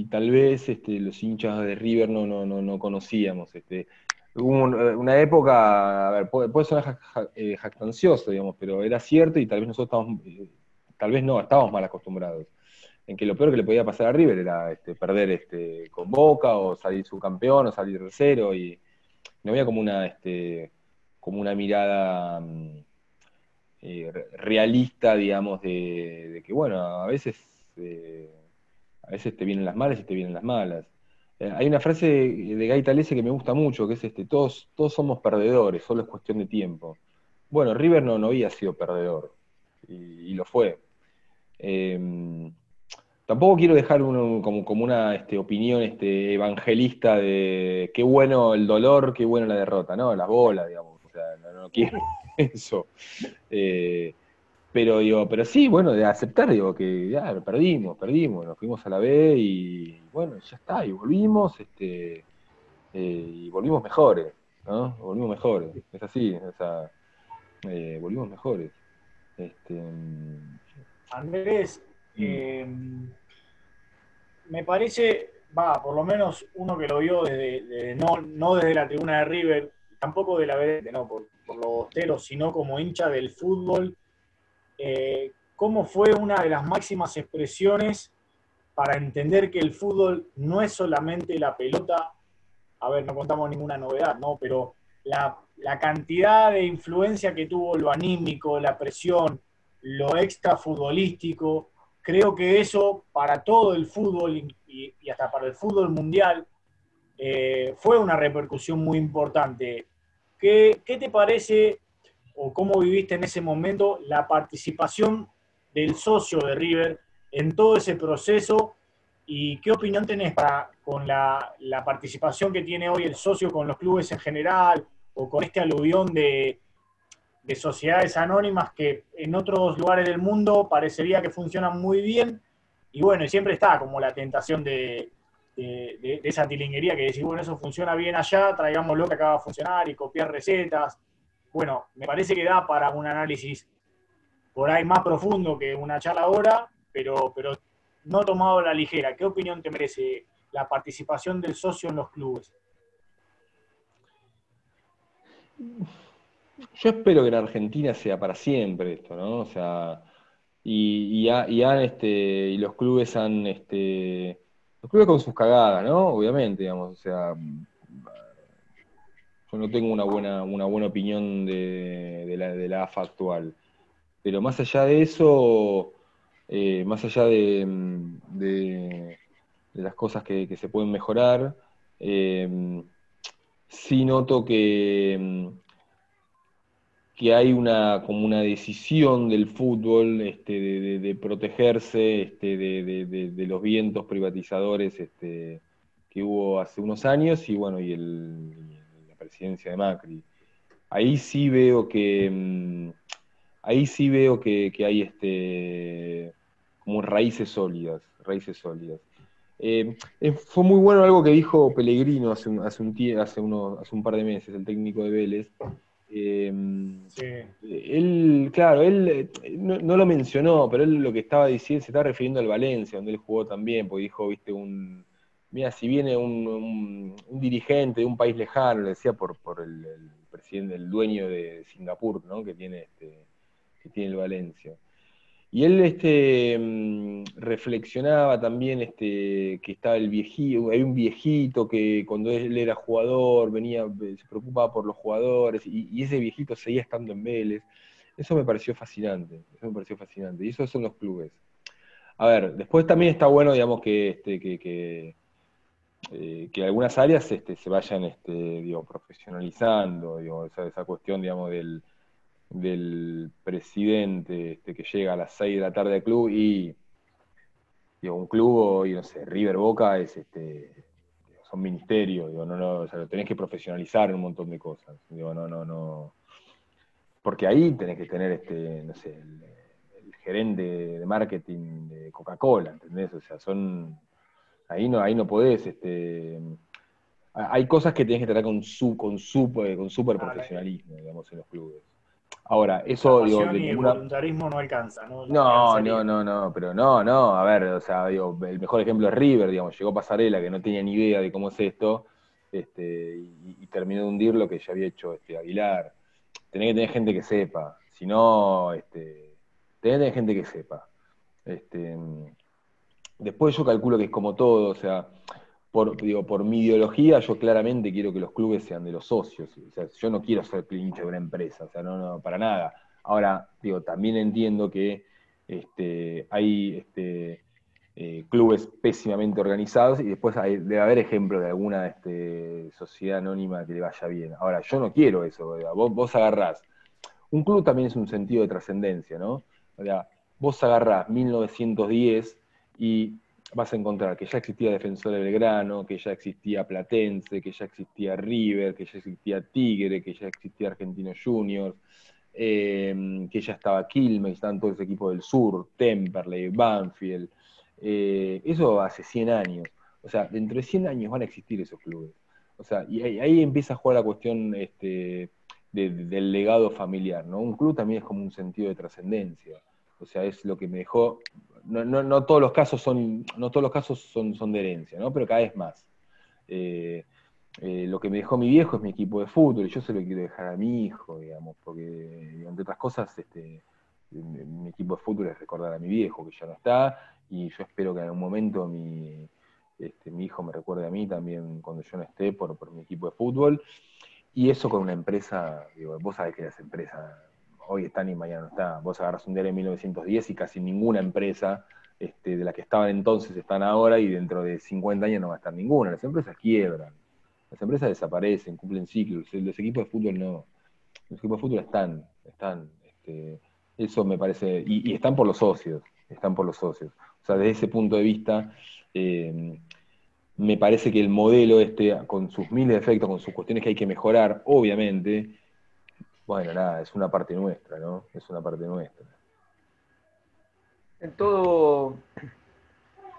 tal vez este, los hinchas de River no, no, no, conocíamos. Este, hubo una época, a ver, puede, ser eh, jactancioso, digamos, pero era cierto y tal vez nosotros estábamos, eh, tal vez no, estábamos mal acostumbrados en que lo peor que le podía pasar a River era este, perder este, con Boca o salir subcampeón o salir tercero y no había como una, este, como una mirada mm, eh, realista, digamos, de, que bueno, a veces, eh, a veces te vienen las malas y te vienen las malas. Eh, hay una frase de Gaita Lese que me gusta mucho, que es este, todos, todos somos perdedores, solo es cuestión de tiempo. Bueno, River no, no había sido perdedor, y, lo fue. Tampoco quiero dejar como, como, una este, opinión este, evangelista de qué bueno el dolor, qué bueno la derrota, ¿no? Las bolas, digamos. O sea, no, quiero eso. Eh, pero digo, pero sí, bueno, de aceptar, digo, que ya perdimos, perdimos, nos fuimos a la B y bueno, ya está, y volvimos, este, eh, y volvimos mejores, ¿no? Volvimos mejores, es así, o sea, eh, volvimos mejores. Este, Andrés, mm me parece, va, por lo menos uno que lo vio desde, no, desde la tribuna de River, tampoco de la vereda, no, por, los bosteros, sino como hincha del fútbol, eh, cómo fue una de las máximas expresiones para entender que el fútbol no es solamente la pelota, a ver, no contamos ninguna novedad, ¿no? Pero la, la cantidad de influencia que tuvo lo anímico, la presión, lo extra futbolístico, creo que eso para todo el fútbol y, hasta para el fútbol mundial eh, fue una repercusión muy importante. ¿Qué, te parece o cómo viviste en ese momento la participación del socio de River en todo ese proceso y qué opinión tenés para, con la, participación que tiene hoy el socio con los clubes en general o con este aluvión de, de sociedades anónimas que en otros lugares del mundo parecería que funcionan muy bien y bueno, siempre está como la tentación de, de, esa tilinguería que decís, bueno, eso funciona bien allá, traigámoslo que acaba de funcionar y copiar recetas. Bueno, me parece que da para un análisis por ahí más profundo que una charla ahora, pero, pero no tomado a la ligera. ¿Qué opinión te merece la participación del socio en los clubes? Yo espero que en Argentina sea para siempre esto, ¿no? O sea, y, han, este, y los clubes han este, los clubes con sus cagadas, ¿no? Obviamente, digamos, o sea, yo no tengo una buena, una buena opinión de, la, de AFA actual. Pero más allá de eso, eh, más allá de, las cosas que, se pueden mejorar, eh, sí noto que, que hay una como una decisión del fútbol este, de, protegerse este, de, los vientos privatizadores este, que hubo hace unos años y bueno y, la presidencia de Macri. Ahí sí veo que mm, ahí sí veo que, hay este como raíces sólidas, raíces sólidas. Eh, eh, fue muy bueno algo que dijo Pellegrino hace, hace un par de meses, el técnico de Vélez, Em, él, claro, él eh, no, lo mencionó, pero él lo que estaba diciendo, se está refiriendo al Valencia, donde él jugó también, porque dijo, viste, un. Mira, si viene un, dirigente de un país lejano, le decía por, por el, presidente, el dueño de Singapur, ¿no? Que tiene este, que tiene el Valencia. Y él este, mm, reflexionaba también este, que estaba el viejito, hay un viejito que cuando él era jugador venía, se preocupaba por los jugadores y, ese viejito seguía estando en Vélez. Eso me pareció fascinante, eso me pareció fascinante. Y esos son los clubes. A ver, después también está bueno, digamos, que, este, que, que, eh, algunas áreas este, se vayan este, digo, profesionalizando, digo, esa, esa cuestión, digamos, del del presidente este, que llega a las 6 de la tarde al club y digo, un club, y no sé, River Boca es este son ministerios, digo, no, no, o sea, lo tenés que profesionalizar en un montón de cosas. Digo, no, no, no. Porque ahí tenés que tener este, no sé, el, gerente de marketing de Coca-Cola, ¿entendés? O sea, son. Ahí no, ahí no podés, este. Hay cosas que tenés que tratar con su, con super, con super profesionalismo, digamos, en los clubes. Ahora, eso digo. el voluntarismo no alcanza, ¿no? No, no, no, no, pero no, no, a ver, o sea, digo, el mejor ejemplo es River, digamos, llegó Pasarela, que no tenía ni idea de cómo es esto, este, y, terminó de hundir lo que ya había hecho este, Aguilar. Tenés que tener gente que sepa, si no, este, tenés que tener gente que sepa. Este, después yo calculo que es como todo, o sea, por, digo, por mi ideología, yo claramente quiero que los clubes sean de los socios. Yo no quiero ser pinche de una empresa, o sea, no, no, para nada. Ahora, digo, también entiendo que este, hay este, eh, clubes pésimamente organizados y después debe haber ejemplos de alguna este, sociedad anónima que le vaya bien. Ahora, yo no quiero eso, vos, vos agarrás. Un club también es un sentido de trascendencia, ¿no? O sea, vos agarrás 1910 y vas a encontrar que ya existía Defensor de Belgrano, que ya existía Platense, que ya existía River, que ya existía Tigre, que ya existía Argentino Juniors, eh, que ya estaba Quilmes, estaban todos ese equipo del sur, Temperley, Banfield. Eh, eso hace 100 años. O sea, dentro de 100 años van a existir esos clubes. O sea, y ahí, empieza a jugar la cuestión este, del legado familiar, ¿no? Un club también es como un sentido de trascendencia. O sea, es lo que me dejó, no, no, no, todos los casos son, no todos los casos son, de herencia, ¿no? Pero cada vez más. Eh, eh, lo que me dejó mi viejo es mi equipo de fútbol y yo se lo quiero dejar a mi hijo, digamos, porque entre otras cosas, este, mi equipo de fútbol es recordar a mi viejo que ya no está y yo espero que en algún momento mi, este, mi hijo me recuerde a mí también cuando yo no esté por, por mi equipo de fútbol. Y eso con una empresa, digo, vos sabés que las empresas hoy están y mañana no está. Vos agarras un diario en 1910 y casi ninguna empresa este, de la que estaban entonces están ahora y dentro de 50 años no va a estar ninguna. Las empresas quiebran, las empresas desaparecen, cumplen ciclos, los equipos de fútbol no. Los equipos de fútbol están, están. Este, eso me parece, y, están por los socios, están por los socios. O sea, desde ese punto de vista, eh, me parece que el modelo este, con sus miles de efectos, con sus cuestiones que hay que mejorar, obviamente, bueno, nada, es una parte nuestra, ¿no? Es una parte nuestra. En todo,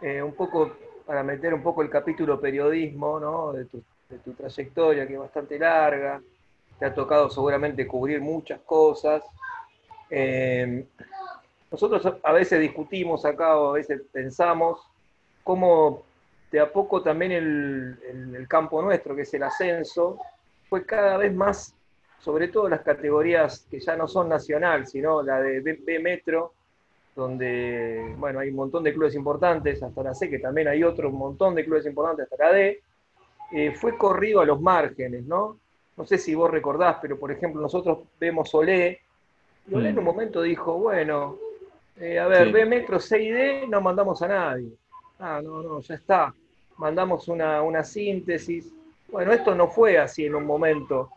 eh, un poco, para meter un poco el capítulo periodismo, ¿no? De tu, trayectoria, que es bastante larga, te ha tocado seguramente cubrir muchas cosas. Eh, nosotros a veces discutimos acá o a veces pensamos cómo de a poco también el, campo nuestro, que es el ascenso, fue cada vez más, sobre todo las categorías que ya no son nacional, sino la de B, Metro, donde bueno, hay un montón de clubes importantes, hasta la C, que también hay otro montón de clubes importantes, hasta la D, eh, fue corrido a los márgenes, ¿no? No sé si vos recordás, pero por ejemplo nosotros vemos Olé, y Olé en un mm. momento dijo, bueno, eh, a ver, B Metro, C y D, no mandamos a nadie. Ah, no, no, ya está mandamos una, síntesis. Bueno, esto no fue así en un momento.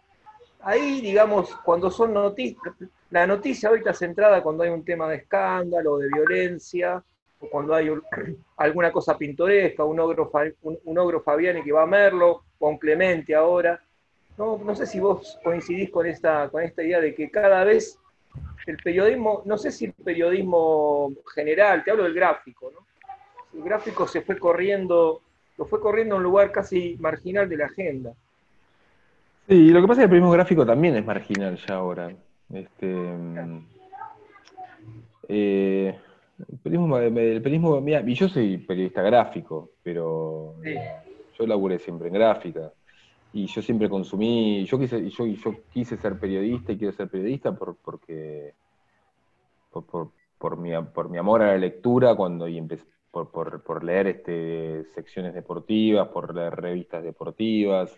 Ahí, digamos, cuando son noticias, la noticia ahorita centrada cuando hay un tema de escándalo, de violencia, o cuando hay alguna cosa pintoresca, un ogro, un, ogro Fabiani que va a Merlo, un Clemente ahora. No, no sé si vos coincidís con esta, con esta idea de que cada vez el periodismo, no sé si el periodismo general, te hablo del gráfico, ¿no? El gráfico se fue corriendo lo fue corriendo a un lugar casi marginal de la agenda. Sí, lo que pasa es que el periodismo gráfico también es marginal ya ahora. Este, mm, eh, el periodismo, el periodismo y yo soy periodista gráfico, pero yo laburé siempre en gráfica. Y yo siempre consumí, yo quise, yo, yo quise ser periodista y quiero ser periodista por, porque por, por, mi, por mi amor a la lectura cuando y empecé, por, leer este, secciones deportivas, por leer revistas deportivas,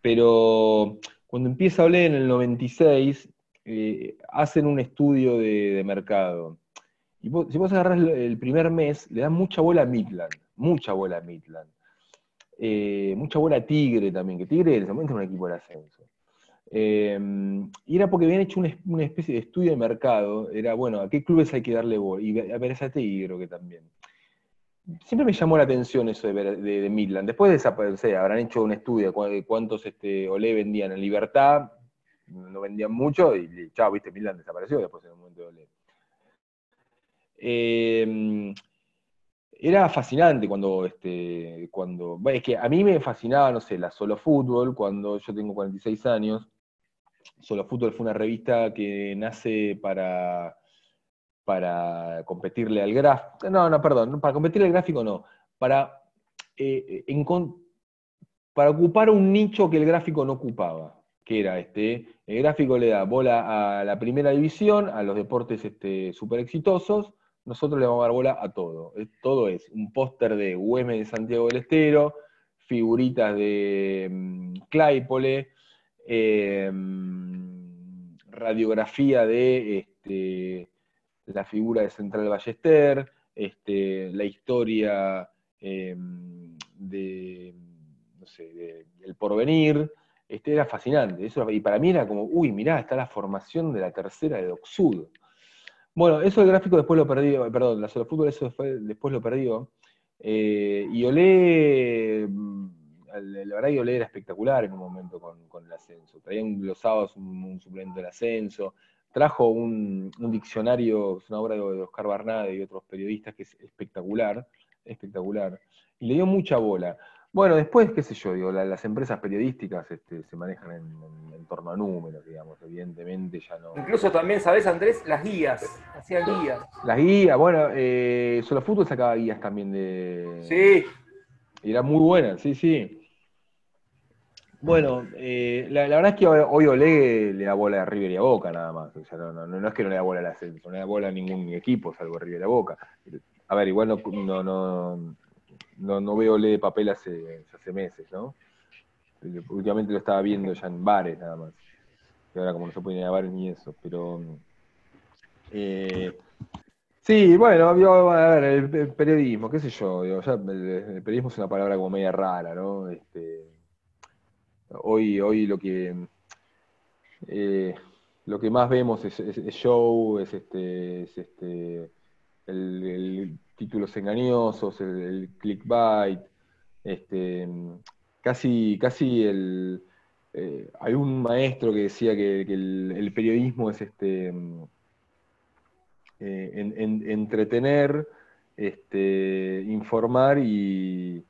pero cuando empieza a leer en el 96, eh, hacen un estudio de, mercado. Y si vos agarras el primer mes, le dan mucha bola a Midland, mucha bola a Midland. Eh, mucha bola a Tigre también, que Tigre en ese momento era un equipo de ascenso. Eh, y era porque habían hecho una, especie de estudio de mercado, era, bueno, ¿a qué clubes hay que darle bola? Y a ver, esa Tigre creo que también siempre me llamó la atención eso de, de, Midland. Después desaparecer, habrán hecho un estudio de cuántos este, Olé vendían en Libertad, no vendían mucho y chao, viste, Midland desapareció después en un momento de Olé. Em, era fascinante cuando, este, cuando, es que a mí me fascinaba, no sé, la Solo Fútbol, cuando yo tengo 46 años. Solo Fútbol fue una revista que nace para para competirle al gráfico, no, no, perdón, para competirle al gráfico no, para, eh, para ocupar un nicho que el gráfico no ocupaba, que era este, el gráfico le da bola a la primera división, a los deportes este, exitosos, nosotros le vamos a dar bola a todo. Todo es un póster de UM de Santiago del Estero, figuritas de um, Claypole, em, radiografía de este, la figura de Central Ballester, este, la historia em, de, no sé, del porvenir, este, era fascinante. Eso, y para mí era como, uy, mirá, está la formación de la tercera de Oxud. Bueno, eso el gráfico después lo perdió, perdón, la solo fútbol eso después lo perdió. Eh, y Olé, mm, la verdad que Olé era espectacular en un momento con, el ascenso. Traían los sábados un, un suplemento del ascenso, trajo un, diccionario, es una obra de Oscar Barnade y otros periodistas que es espectacular, espectacular, y le dio mucha bola. Bueno, después, qué sé yo, digo, las empresas periodísticas este, se manejan en, torno a números, digamos, evidentemente ya no. Incluso también, ¿sabes, Andrés? Las guías, hacían guías. Las guías, bueno, eh, Solo Fútbol sacaba guías también de. Sí. Y era muy buena, sí, sí. Bueno, eh, la, verdad es que hoy Oleg le da bola a River y a Boca nada más. O sea, no, es que no le da bola a la no le da bola a ningún equipo, salvo River y a Boca. A ver, igual no, no, no, no veo Ole de papel hace, meses, ¿no? Últimamente lo estaba viendo ya en bares nada más. Y ahora como no se puede ir a bares ni eso, pero... Eh, sí, bueno, a ver, el, periodismo, qué sé yo, el, el, periodismo es una palabra como media rara, ¿no? Este, Hoy, hoy lo que. Eh, lo que más vemos es, show, es este, es este títulos engañosos, el, clickbait, este, casi, casi el, eh, hay un maestro que decía que, el, periodismo es este eh, entretener, este, informar y,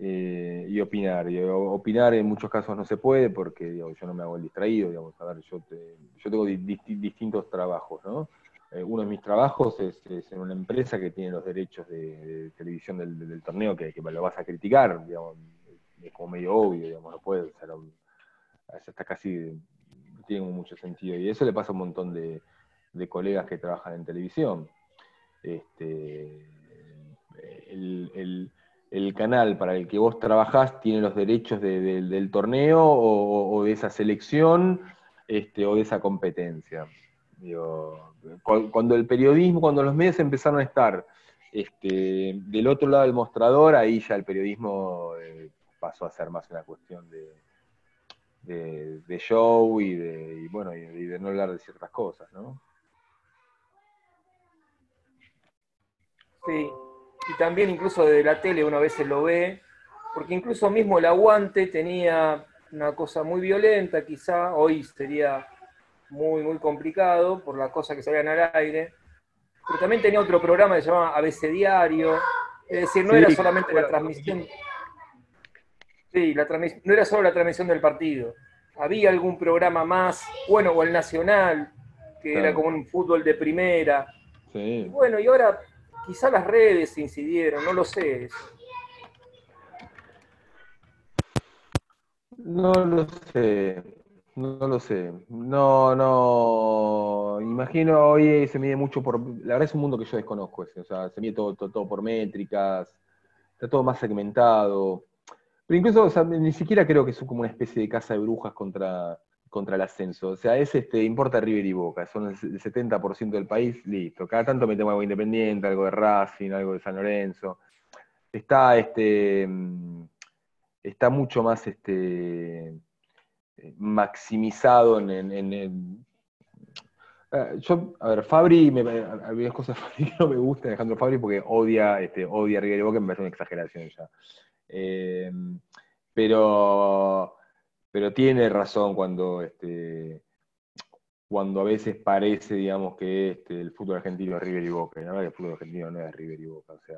eh, y opinar. Y opinar en muchos casos no se puede porque yo no me hago el distraído, digamos, a ver, yo, yo tengo distintos trabajos, ¿no? Eh, uno de mis trabajos es, en una empresa que tiene los derechos de, televisión del, torneo que, lo vas a criticar, digamos, es como medio obvio, digamos, no puede ser, está casi, no tiene mucho sentido. Y eso le pasa a un montón de, colegas que trabajan en televisión. Este, el canal para el que vos trabajás tiene los derechos del torneo o, de esa selección este, o de esa competencia. cuando el periodismo, cuando los medios empezaron a estar este, del otro lado del mostrador, ahí ya el periodismo eh, pasó a ser más una cuestión de, de, show y de, bueno, y de no hablar de ciertas cosas, ¿no? Sí, y también incluso de la tele uno a veces lo ve, porque incluso mismo el aguante tenía una cosa muy violenta, quizá hoy sería muy, muy complicado por las cosas que salían al aire, pero también tenía otro programa que se llamaba ABC Diario, es decir, no era solamente la transmisión, sí, la no era solo la transmisión del partido, había algún programa más, bueno, o el Nacional, que era como un fútbol de primera. Sí. bueno, y ahora Quizá las redes incidieron, no lo sé. No lo sé, no lo sé. No, no. Imagino hoy se mide mucho por. La verdad es un mundo que yo desconozco. O sea, se mide todo, todo, por métricas, está todo más segmentado. Pero incluso, ni siquiera creo que es como una especie de casa de brujas contra, contra el ascenso. O sea, es este, importa River y Boca, son el 70% del país, listo. Cada tanto metemos algo independiente, algo de Racing, algo de San Lorenzo. Está este mm, está mucho más este maximizado en, en, ah, yo, a ver, Fabri, me, había cosas que no me gustan Alejandro Fabri porque odia, este, odia River y Boca, me parece una exageración ya. Eh, pero pero tiene razón cuando, este, cuando a veces parece, digamos, que este, el fútbol argentino es River y Boca. La verdad que el fútbol argentino no es River y Boca, o sea,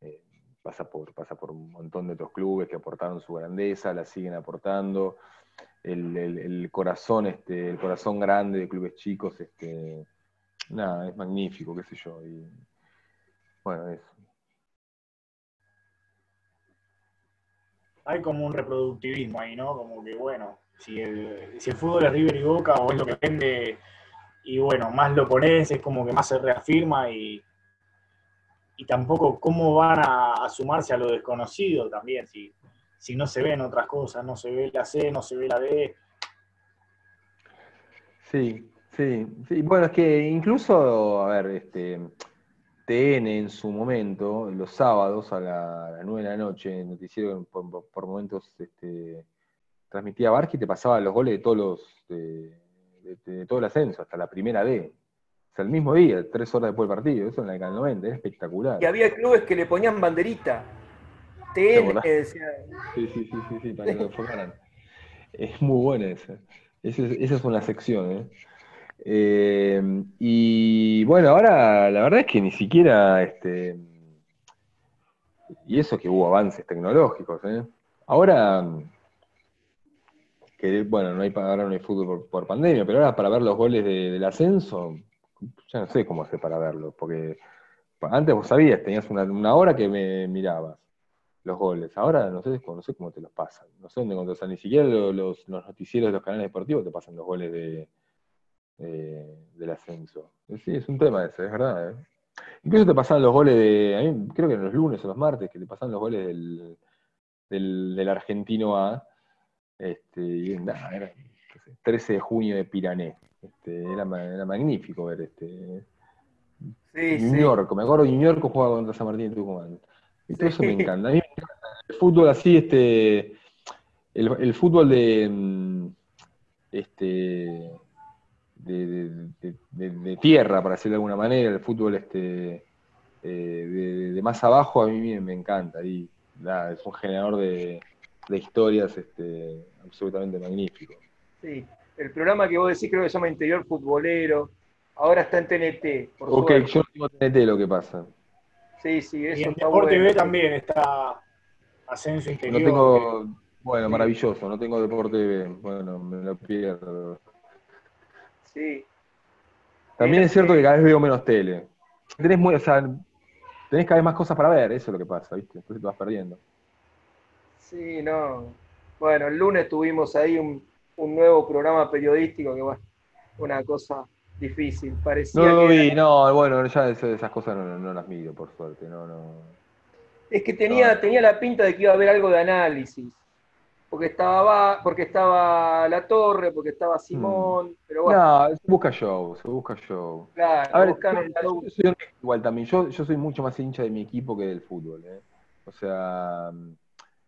eh, pasa, por, pasa por un montón de otros clubes que aportaron su grandeza, la siguen aportando. El, corazón, este, el corazón grande de clubes chicos, este, nada, es magnífico, qué sé yo. Y, bueno, eso. Hay como un reproductivismo ahí, ¿no? Como que, bueno, si el, fútbol es River y Boca o es lo que vende, y bueno, más lo pones, es como que más se reafirma y, y tampoco cómo van a, sumarse a lo desconocido también, si, si no se ven otras cosas, no se ve la C, no se ve la D. Sí, sí, sí. Bueno, es que incluso, a ver, este TN en su momento, los sábados a, las 9 de la noche, noticiero por, por momentos este, transmitía Barqui y te pasaba los goles de todos los de, todo el ascenso, hasta la primera D. O sea, el mismo día, tres horas después del partido, eso en la década del 90, era espectacular. Y había clubes que le ponían banderita. TN decía. Sí, sí, sí, sí, sí, para que lo enfocaran. Es muy buena esa. Esa es, esa es una sección, ¿eh? Eh, y bueno, ahora la verdad es que ni siquiera, este, y eso que hubo avances tecnológicos, ¿eh? Ahora, que bueno, no hay, ahora no hay fútbol por, pandemia, pero ahora para ver los goles del ascenso, ya no sé cómo hacer para verlos, porque antes vos sabías, tenías una, hora que me mirabas los goles, ahora no sé, no sé cómo te los pasan, no sé dónde encontrar, ni siquiera los, los noticieros de los canales deportivos te pasan los goles de eh, del ascenso. Sí, es un tema ese, es verdad. ¿eh? Incluso te pasaban los goles de, a mí, creo que en los lunes o los martes, que te pasaban los goles del, del, argentino A, este, y nada, era 13 de junio de Pirané. Este, era, era, magnífico ver este. Sí, New York, me acuerdo New York jugaba contra San Martín de Tucumán. Y todo eso me encanta. A mí me encanta el fútbol así, este. El, el fútbol de. Mm, este de, tierra, para decirlo de alguna manera, el fútbol este, eh, de, más abajo a mí me, encanta. Y es un generador de, historias este, absolutamente magnífico. Sí, el programa que vos decís creo que se llama Interior Futbolero, ahora está en TNT. Por ok, yo no tengo TNT lo que pasa. Sí, sí, eso y en Deporte bueno. también está Ascenso Interior. No tengo, bueno, maravilloso, no tengo Deporte bueno, me lo pierdo. Sí. También es cierto que cada vez veo menos tele. Tenés, muy, o sea, tenés cada vez más cosas para ver, eso es lo que pasa, ¿viste? Entonces te vas perdiendo. Sí, no. Bueno, el lunes tuvimos ahí un, nuevo programa periodístico que, bueno, una cosa difícil, parecía. No vi, no, bueno, ya esas cosas no, las miro, por suerte, no, no. Es que tenía, tenía la pinta de que iba a haber algo de análisis porque estaba porque estaba La Torre, porque estaba mm. Simón, pero bueno. No, se busca show, se busca show. Claro, a ver, yo, soy igual también, yo, yo soy mucho más hincha de mi equipo que del fútbol, ¿eh? O sea,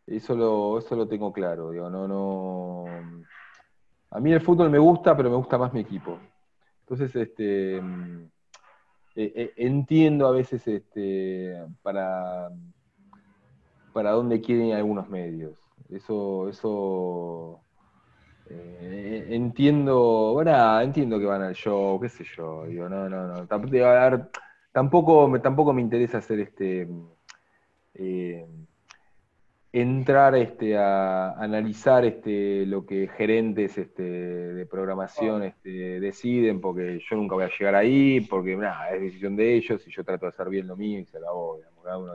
eso lo, eso lo tengo claro, digo, no, no. A mí el fútbol me gusta, pero me gusta más mi equipo. Entonces, este eh, eh, entiendo a veces este para, para dónde quieren algunos medios. Eso, eso eh, entiendo, bueno, entiendo que van al show, qué sé yo, digo, no, no, no. Tampoco, me, tampoco me interesa hacer este eh, entrar este, a analizar este, lo que gerentes este, de programación este, deciden, porque yo nunca voy a llegar ahí, porque nada, es decisión de ellos y yo trato de hacer bien lo mío y se la voy, cada uno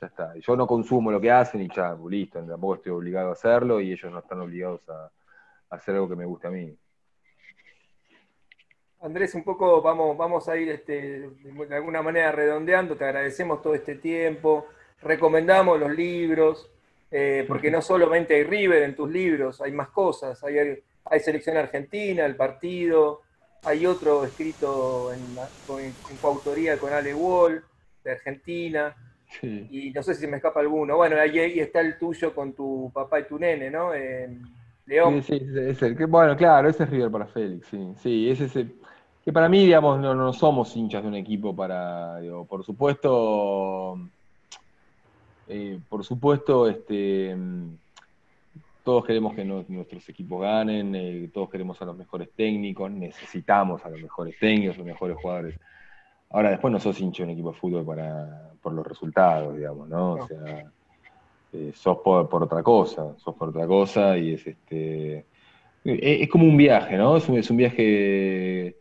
ya está. Yo no consumo lo que hacen y ya, listo, tampoco estoy obligado a hacerlo y ellos no están obligados a, hacer algo que me guste a mí. Andrés, un poco vamos, vamos a ir este, de alguna manera redondeando, te agradecemos todo este tiempo, recomendamos los libros, eh, porque no solamente hay River en tus libros, hay más cosas, hay, hay selección argentina, el partido, hay otro escrito en, en coautoría con Ale Wall, de Argentina, y no sé si me escapa alguno. Bueno, ahí, está el tuyo con tu papá y tu nene, ¿no? León. Sí, sí, es el que, bueno, claro, ese es River para Félix, sí. Sí, es ese. Que para mí, digamos, no, no somos hinchas de un equipo para. Digo, por supuesto. Eh, por supuesto, este. Todos queremos que nuestros equipos ganen, eh, todos queremos a los mejores técnicos, necesitamos a los mejores técnicos, a los mejores jugadores. Ahora, después no sos hincha de un equipo de fútbol para, por los resultados, digamos, ¿no? O sea, eh, sos por, otra cosa, sos por otra cosa y es este. Eh, es, como un viaje, ¿no? Es un, viaje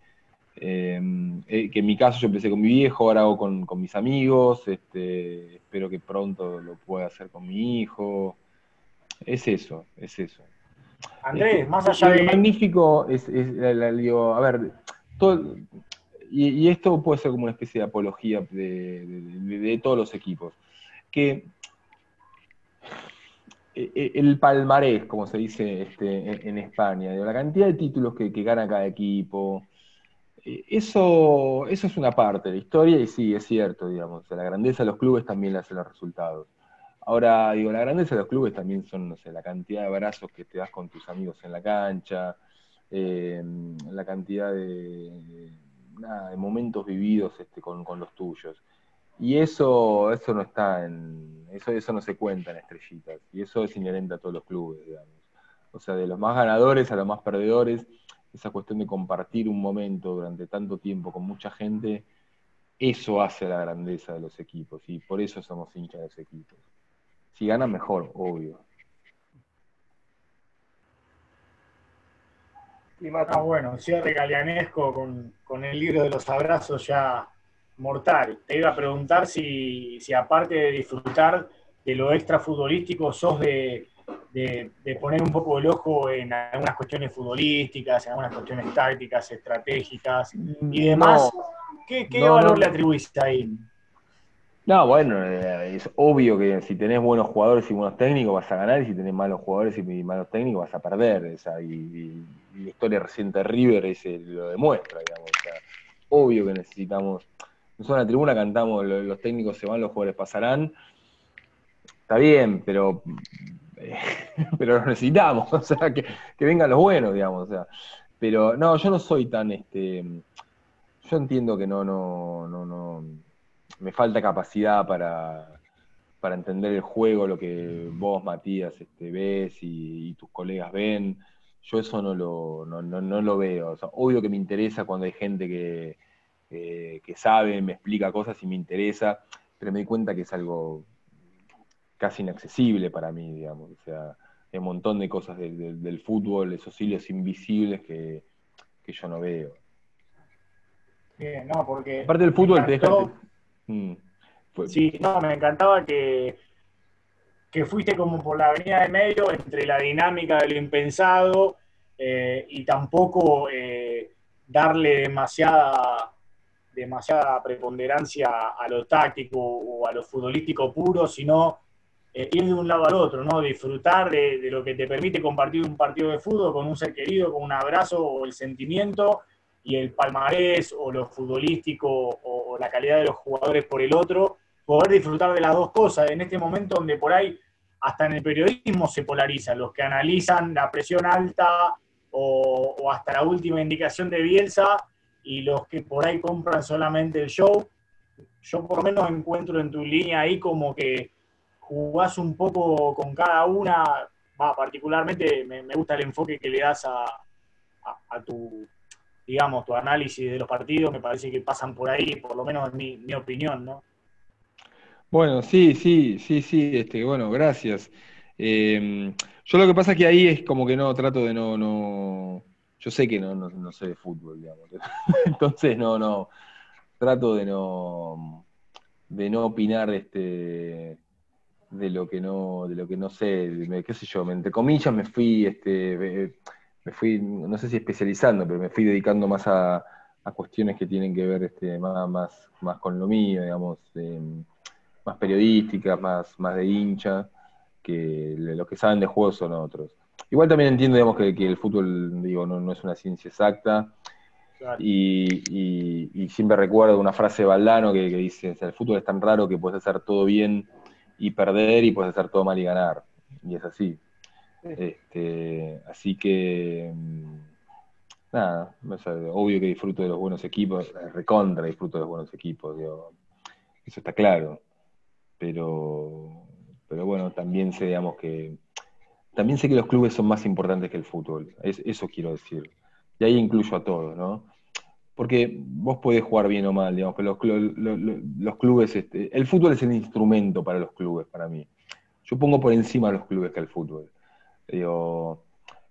eh, que en mi caso yo empecé con mi viejo, ahora hago con, mis amigos, este, espero que pronto lo pueda hacer con mi hijo. Es eso, es eso. Andrés, más allá de. magnífico es, a ver, todo, y, esto puede ser como una especie de apología de, todos los equipos, que e, e, el palmarés, como se dice este, en, España, la cantidad de títulos que, gana cada equipo, e, eso, eso es una parte de la historia y sí, es cierto, digamos, la grandeza de los clubes también le hace los resultados. Ahora, digo, la grandeza de los clubes también son, no sé, la cantidad de abrazos que te das con tus amigos en la cancha, eh, la cantidad de, nada, de momentos vividos este, con, los tuyos. Y eso, eso no está en, eso, eso no se cuenta en estrellitas. Y eso es inherente a todos los clubes, digamos. O sea, de los más ganadores a los más perdedores, esa cuestión de compartir un momento durante tanto tiempo con mucha gente, eso hace la grandeza de los equipos. Y por eso somos hinchas de los equipos. Si ganan mejor, obvio. Ah, bueno, cierre galeanesco con, con, el libro de los abrazos ya mortal. Te iba a preguntar si, si aparte de disfrutar de lo extra futbolístico, sos de, poner un poco el ojo en algunas cuestiones futbolísticas, en algunas cuestiones tácticas, estratégicas y demás. ¿Qué, valor le atribuís ahí? No, bueno, eh, es obvio que si tenés buenos jugadores y buenos técnicos vas a ganar y si tenés malos jugadores y malos técnicos vas a perder. Esa, y, la historia reciente de River ese lo demuestra, digamos. obvio que necesitamos. Nosotros en la tribuna cantamos, los técnicos se van, los jugadores pasarán. Está bien, pero pero los necesitamos, o sea, que, vengan los buenos, digamos. O sea, Pero no, yo no soy tan, este, yo entiendo que no, no, no, no, me falta capacidad para, para entender el juego, lo que vos, Matías, este, ves y, tus colegas ven. Yo eso no lo, no, no, lo veo. obvio que me interesa cuando hay gente que, que sabe, me explica cosas y me interesa, pero me di cuenta que es algo casi inaccesible para mí, digamos. O sea, hay un montón de cosas del, fútbol, esos hilos invisibles que, yo no veo. Bien, no, porque. Aparte del fútbol te deja. Mm, sí, no, me encantaba que, que fuiste como por la avenida de medio entre la dinámica del impensado eh, y tampoco eh, darle demasiada demasiada preponderancia a lo táctico o a lo futbolístico puro, sino eh, ir de un lado al otro, ¿no? Disfrutar de, lo que te permite compartir un partido de fútbol con un ser querido, con un abrazo o el sentimiento y el palmarés o lo futbolístico o, la calidad de los jugadores por el otro, poder disfrutar de las dos cosas en este momento donde por ahí hasta en el periodismo se polariza, los que analizan la presión alta o, hasta la última indicación de Bielsa y los que por ahí compran solamente el show. Yo por lo menos encuentro en tu línea ahí como que jugás un poco con cada una, va, particularmente me, gusta el enfoque que le das a, a, tu, digamos, tu análisis de los partidos, me parece que pasan por ahí, por lo menos en mi, opinión, ¿no? Bueno, sí, sí, sí, sí, este, bueno, gracias. Em, yo lo que pasa es que ahí es como que no, trato de no, no, yo sé que no, no, no sé de fútbol, digamos. Entonces no, no, trato de no, de no opinar este de lo que no, de lo que no sé, qué sé yo, entre comillas me fui, este, me fui, no sé si especializando, pero me fui dedicando más a, cuestiones que tienen que ver este, más, más, más con lo mío, digamos, más periodísticas, más, más de hincha, que los que saben de juego son otros. Igual también entiendo, digamos, que, el fútbol, digo, no, es una ciencia exacta. Y, siempre recuerdo una frase de Valdano que, dice, el fútbol es tan raro que puedes hacer todo bien y perder y puedes hacer todo mal y ganar. Y es así. Este, así que, mm, nada, obvio que disfruto de los buenos equipos, recontra disfruto de los buenos equipos, digo, eso está claro. Pero, pero bueno, también sé, digamos, que también sé que los clubes son más importantes que el fútbol, eso quiero decir. Y ahí incluyo a todos, ¿no? Porque vos podés jugar bien o mal, digamos, pero los, clubes, este, el fútbol es el instrumento para los clubes, para mí. Yo pongo por encima a los clubes que el fútbol. Digo,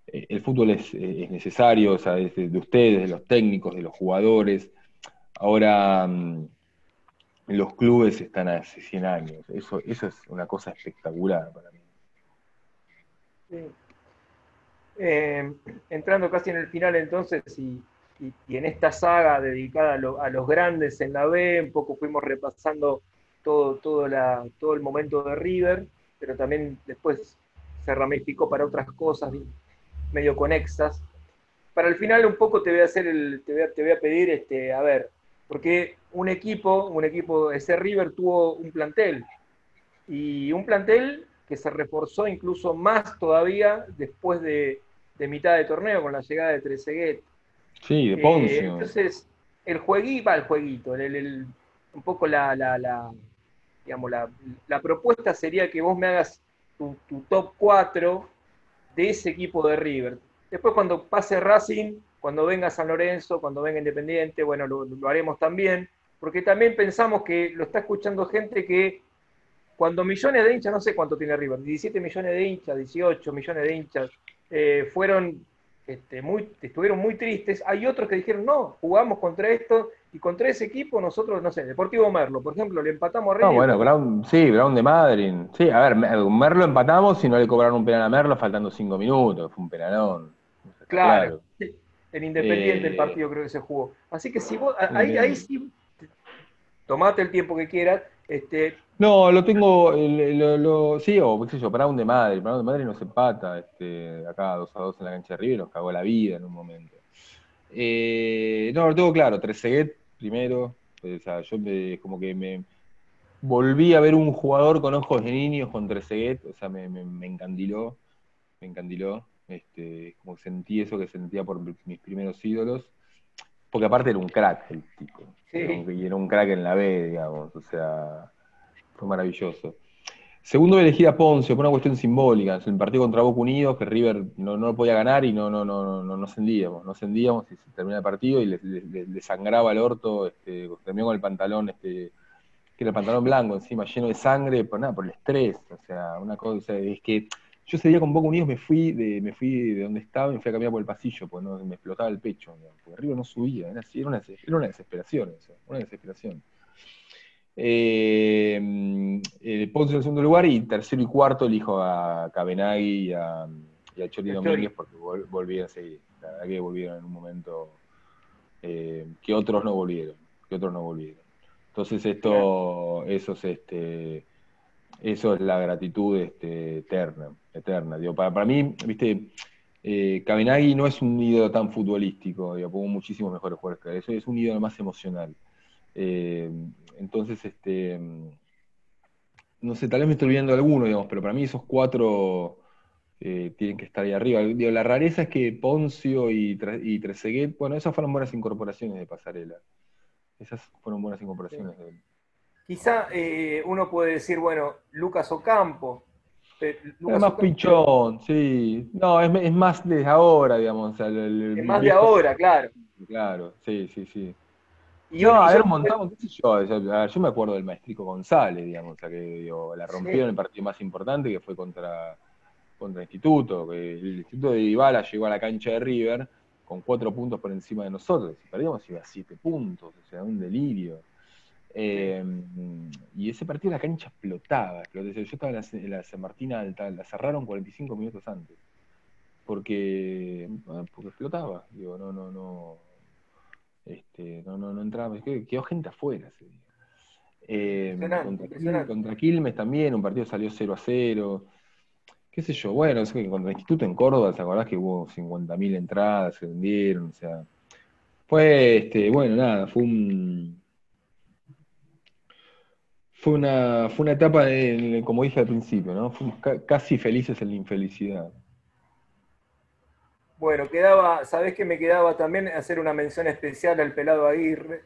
eh, el fútbol es, necesario, o sea, de, ustedes, de los técnicos, de los jugadores. Ahora, mm, los clubes están hace 100 años. Eso, es una cosa espectacular para mí. Eh, entrando casi en el final entonces, y, en esta saga dedicada a, los grandes en la B, un poco fuimos repasando todo, todo, la, todo el momento de River, pero también después se ramificó para otras cosas medio conexas. Para el final un poco te voy a hacer el, te voy a, pedir, este, a ver, porque un equipo, un equipo, ese River tuvo un plantel, y un plantel que se reforzó incluso más todavía después de, mitad de torneo con la llegada de Trezeguet. Sí, de eh, Ponce. entonces, el jueguito, el jueguito, un poco la, la, digamos, la, propuesta sería que vos me hagas tu, top 4 de ese equipo de River. Después cuando pase Racing, cuando venga San Lorenzo, cuando venga Independiente, bueno, lo, lo haremos también, porque también pensamos que lo está escuchando gente que cuando millones de hinchas, no sé cuánto tiene River, 17 millones de hinchas, 18 millones de hinchas, eh, fueron, este, muy, estuvieron muy tristes, hay otros que dijeron, no, jugamos contra esto y contra ese equipo nosotros, no sé, Deportivo Merlo, por ejemplo, le empatamos a River. No, bueno, Brown, sí, Brown de Madrid. Sí, a ver, Merlo empatamos y no le cobraron un penal a Merlo faltando 5 minutos, fue un penalón. Claro, en Independiente el eh, partido creo que se jugó. Así que si vos, ahí, ahí sí, tomate el tiempo que quieras, este, no, lo tengo, lo, sí, o qué sé yo, Brown de Madrid. Brown de Madrid nos empata este, acá 2 a 2 en la cancha de River y nos cagó la vida en un momento. Eh, no, lo tengo claro, Trezeguet primero. O sea, yo me, como que me volví a ver un jugador con ojos de niños con Trezeguet, o sea, me, me, encandiló, me encandiló. Este, como sentí eso que sentía por mis primeros ídolos, porque aparte era un crack el tipo, y era un crack en la B, digamos, o sea, fue maravilloso. Segundo elegí a Poncio por una cuestión simbólica. El partido contra Boca Unidos, que River no, no lo podía ganar y no, no, no, no, no ascendíamos. No ascendíamos y se termina el partido y le, sangraba el orto, este, terminó con el pantalón, este, que era el pantalón blanco encima, lleno de sangre, por nada, por el estrés. O sea, una cosa, es que yo ese día con Boca Unidos me fui de, me fui de donde estaba y me fui a caminar por el pasillo, porque no, me explotaba el pecho, porque River no subía, era, era, una, era una desesperación eso, una desesperación. Eh, eh, Ponce en el segundo lugar y tercero y cuarto elijo a Cabenagui y a, y a Domínguez porque volvieron, sí, la verdad que volvieron en un momento eh, que otros no volvieron, que otros no volvieron. Entonces esto, eso es este, eso es la gratitud este, eterna, eterna. Digo, para, para mí, viste, eh, no es un ídolo tan futbolístico, digo, pongo muchísimos mejores jugadores que eso es un ídolo más emocional. Eh, entonces, este, no sé, tal vez me estoy olvidando de alguno, digamos, pero para mí esos cuatro eh, tienen que estar ahí arriba. la rareza es que Poncio y, y Trezeguet, bueno, esas fueron buenas incorporaciones de Pasarela. Esas fueron buenas incorporaciones de él. Quizá eh, uno puede decir, bueno, Lucas Ocampo. es más pichón, sí. No, es, más de ahora, digamos. es más de ahora, claro. Claro, sí, sí, sí. Y no, a ver, montamos, qué sé yo, yo, me acuerdo del maestrico González, digamos, o sea, que la rompió en el partido más importante que fue contra, contra Instituto, que el Instituto de Ibala llegó a la cancha de River con cuatro puntos por encima de nosotros, y perdíamos iba a siete puntos, o sea, un delirio. Eh, y ese partido la cancha explotaba, Yo estaba en la, San Martín Alta, la cerraron 45 minutos antes. Porque, porque explotaba. Digo, no, no, no este, no, no, no entraba, quedó gente afuera ese día. Eh, contra, Quilmes, también, un partido salió 0 a 0. Qué sé yo, bueno, es que contra el Instituto en Córdoba, ¿te acordás que hubo 50.000 entradas, se vendieron? O sea, fue, este, bueno, nada, fue un. Fue una, fue una etapa, como dije al principio, ¿no? Fuimos casi felices en la infelicidad. Bueno, quedaba, ¿sabés que me quedaba también hacer una mención especial al pelado Aguirre?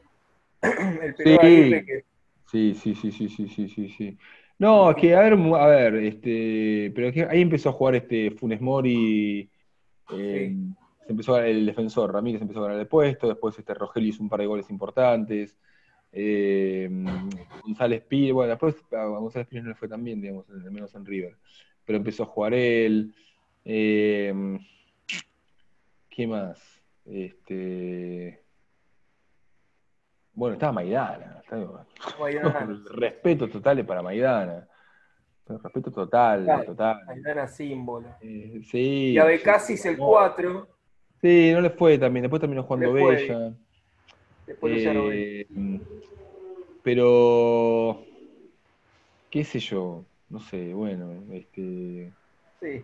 El pelado Aguirre que. Sí, sí, sí, sí, sí, sí, sí, sí. No, es que, a ver, a ver, este, pero que ahí empezó a jugar este Funes Mori, eh, se empezó a el defensor, Ramírez empezó a ganar el puesto, después este Rogelio hizo un par de goles importantes, eh, González Pires, bueno, después a González Pires no le fue tan bien, digamos, al menos en River, pero empezó a jugar él, eh, ¿Qué más? Este. Bueno, estaba Maidana. Respeto total para Maidana. Respeto total, total. Maidana símbolo. Eh, sí. Y a Becasis el 4. Sí, no le fue también. Después terminó jugando Bella. Después eh, Pero. ¿Qué sé yo? No sé, bueno. Este. Sí.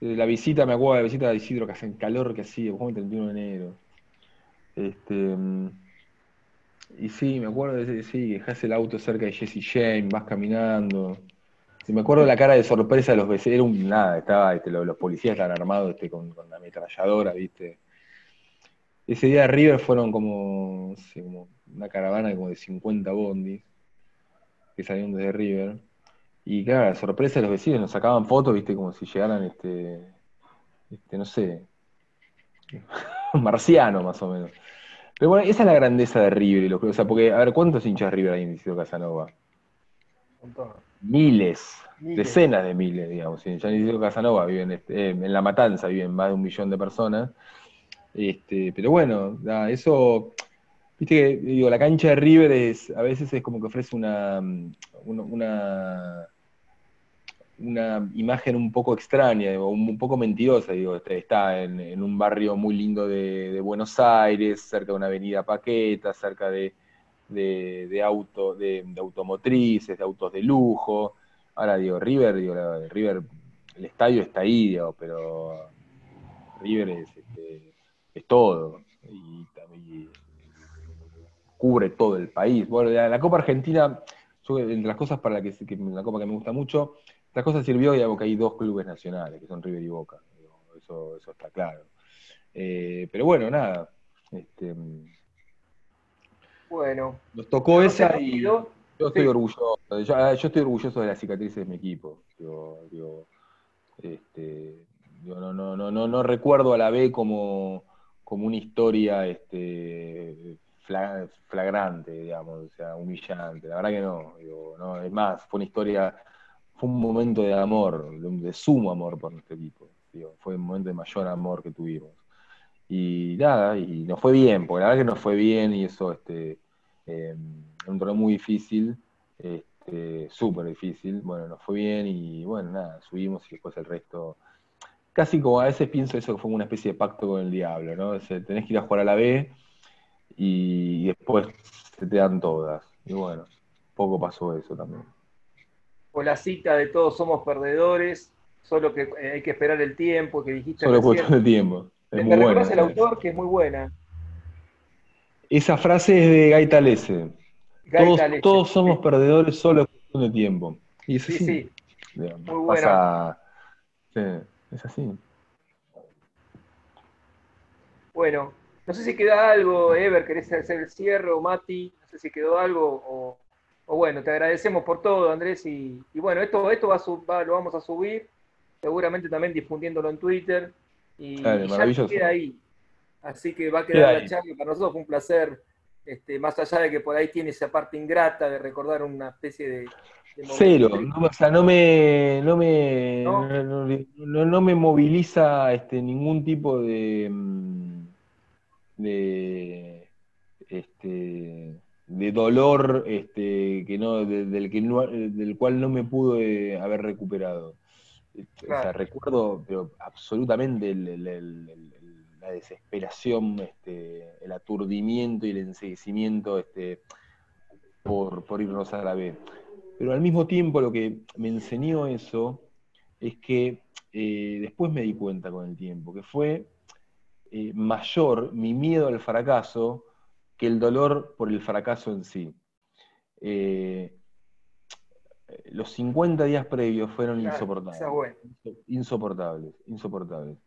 La visita, me acuerdo de la visita de Isidro que hace calor que hacía, el 31 de enero. Este, y sí, me acuerdo de sí, dejas el auto cerca de Jesse James, vas caminando. Sí, me acuerdo de la cara de sorpresa de los vecinos, era un nada, estaba, este, los, policías estaban armados este, con, la ametralladora, viste. Ese día de River fueron como, como una caravana como de 50 bondis que salieron desde River. Y claro, la sorpresa de los vecinos nos sacaban fotos, viste, como si llegaran, este, este no sé, marciano más o menos. Pero bueno, esa es la grandeza de River. O sea, porque, a ver, ¿cuántos hinchas de River hay en Isidro Casanova? Miles, decenas de miles, digamos. Ya en Isidro Casanova viven, este, eh, en La Matanza viven más de un millón de personas. Este, pero bueno, eso, viste que, digo, la cancha de River es, a veces es como que ofrece una, una una imagen un poco extraña, un poco mentirosa, digo, este, está en, un barrio muy lindo de, Buenos Aires, cerca de una avenida Paqueta, cerca de, de, auto, de, automotrices, de autos de lujo. Ahora digo, River, digo, River, el estadio está ahí, digo, pero River es, este, es todo. Y, cubre todo el país. Bueno, la, Copa Argentina, entre las cosas para la que, que la Copa que me gusta mucho, esta cosa sirvió y que hay dos clubes nacionales, que son River y Boca. eso, eso está claro. Eh, pero bueno, nada. Este, bueno. Nos tocó esa y yo estoy orgulloso. Ah, yo, estoy orgulloso de las cicatrices de mi equipo. este, no, no, no, no, no recuerdo a la B como, como una historia este, flagrante, digamos, o sea, humillante. La verdad que no, no. Es más, fue una historia, fue un momento de amor, de, sumo amor por nuestro equipo. fue un momento de mayor amor que tuvimos. Y nada, y nos fue bien, porque la verdad que nos fue bien y eso, este, eh, un torneo muy difícil, este, súper difícil. Bueno, nos fue bien y bueno, nada, subimos y después el resto. Casi como a veces pienso eso que fue una especie de pacto con el diablo, ¿no? tenés que ir a jugar a la B y, después se te dan todas. Y bueno, poco pasó eso también. O la cita de todos somos perdedores, solo que eh, hay que esperar el tiempo que dijiste. Solo cuestión de tiempo. Es ¿Me recuerdas el autor que es muy buena? Esa frase es de Gaita Lese. todos, somos perdedores, solo cuestión de tiempo. Y sí, sí. muy buena. Sí, es así. Bueno, no sé si queda algo, Ever, querés hacer el cierre, o Mati, no sé si quedó algo, o, bueno, te agradecemos por todo, Andrés, y, bueno, esto, esto va, lo vamos a subir, seguramente también difundiéndolo en Twitter, y, ya queda ahí. Así que va a quedar la charla, para nosotros fue un placer, este, más allá de que por ahí tiene esa parte ingrata de recordar una especie de... Cero, o sea, no me, no me, ¿No? me moviliza este, ningún tipo de mm, de, este, de dolor este, que no, del, que del cual no me pude haber recuperado. recuerdo pero absolutamente la desesperación, este, el aturdimiento y el enseguecimiento este, por, por irnos a la B. Pero al mismo tiempo lo que me enseñó eso es que eh, después me di cuenta con el tiempo, que fue eh, mayor mi miedo al fracaso que el dolor por el fracaso en sí. Eh, los 50 días previos fueron insoportables. Insoportables, insoportables.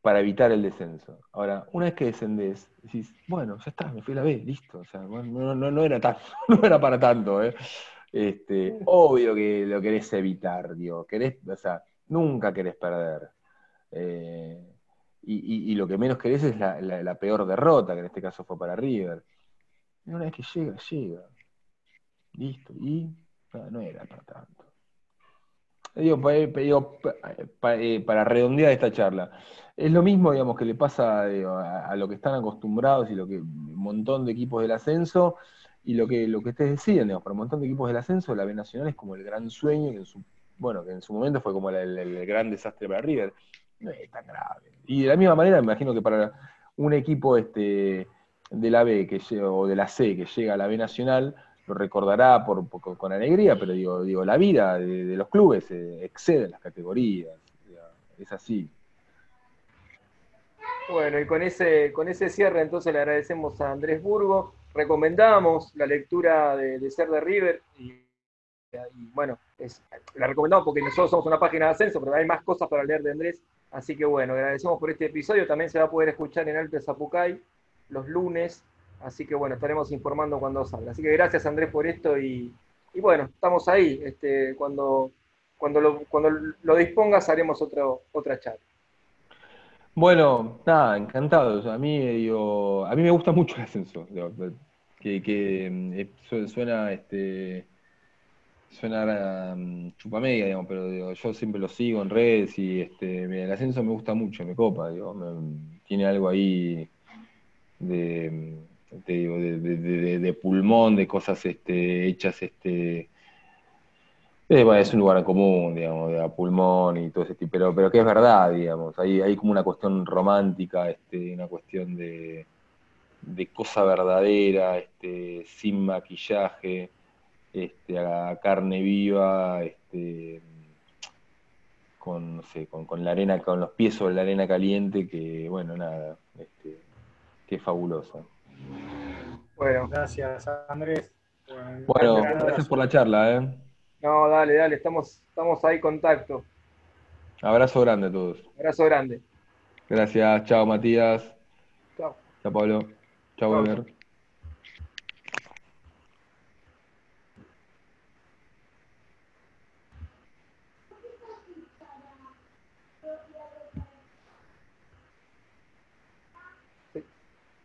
Para evitar el descenso. Ahora, una vez que descendés, decís, bueno, ya está, me fui a la B, listo. O sea, no, era, tan, no era para tanto. ¿eh? Este, obvio que lo querés evitar, digo. Querés, o sea, nunca querés perder. Eh, y, lo que menos querés es la, peor derrota, que en este caso fue para River. Una vez que llega, llega. Listo. Y no, era para tanto. Digo, eh, para redondear esta charla, es lo mismo, digamos, que le pasa a, lo que están acostumbrados y lo que un montón de equipos del ascenso y lo que lo que ustedes decían, digamos, para un montón de equipos del ascenso, la B Nacional es como el gran sueño, que en su, bueno, que en su momento fue como el gran desastre para River no es tan grave. Y de la misma manera, me imagino que para un equipo este, de la B que o de la C que llega a la B Nacional, lo recordará por, con alegría, pero digo, digo la vida de, los clubes eh, excede las categorías. Es así. Bueno, y con ese, con ese cierre entonces le agradecemos a Andrés Burgo. Recomendamos la lectura de, Ser de River y, bueno, la recomendamos porque nosotros somos una página de ascenso, pero hay más cosas para leer de Andrés Así que bueno, agradecemos por este episodio. También se va a poder escuchar en Alto Zapucay los lunes. Así que bueno, estaremos informando cuando salga. Así que gracias Andrés por esto y, bueno, estamos ahí. Este, cuando, cuando, lo, cuando lo dispongas haremos otro, otra charla. Bueno, nada, encantado. a mí, digo, a mí me gusta mucho el ascenso. que, que mm, suena este, suena um, chupamedia, digamos, pero yo siempre lo sigo en redes y este, el ascenso me gusta mucho, me copa, digo, tiene algo ahí de, de, pulmón, de cosas este, hechas, este, eh, es un lugar común, digamos, de pulmón y todo ese tipo, pero, pero que es verdad, digamos, hay, hay como una cuestión romántica, este, una cuestión de, de cosa verdadera, este, sin maquillaje, este, a carne viva, este, con, no sé, con, la arena, con los pies sobre la arena caliente, que bueno, nada, este, que fabulosa. Bueno, gracias Andrés. Bueno, gracias por la charla, ¿eh? No, dale, dale, estamos, estamos ahí en contacto. Abrazo grande a todos. Abrazo grande. Gracias, chao Matías. Chao. Chao Pablo. Chao Chao. Weber.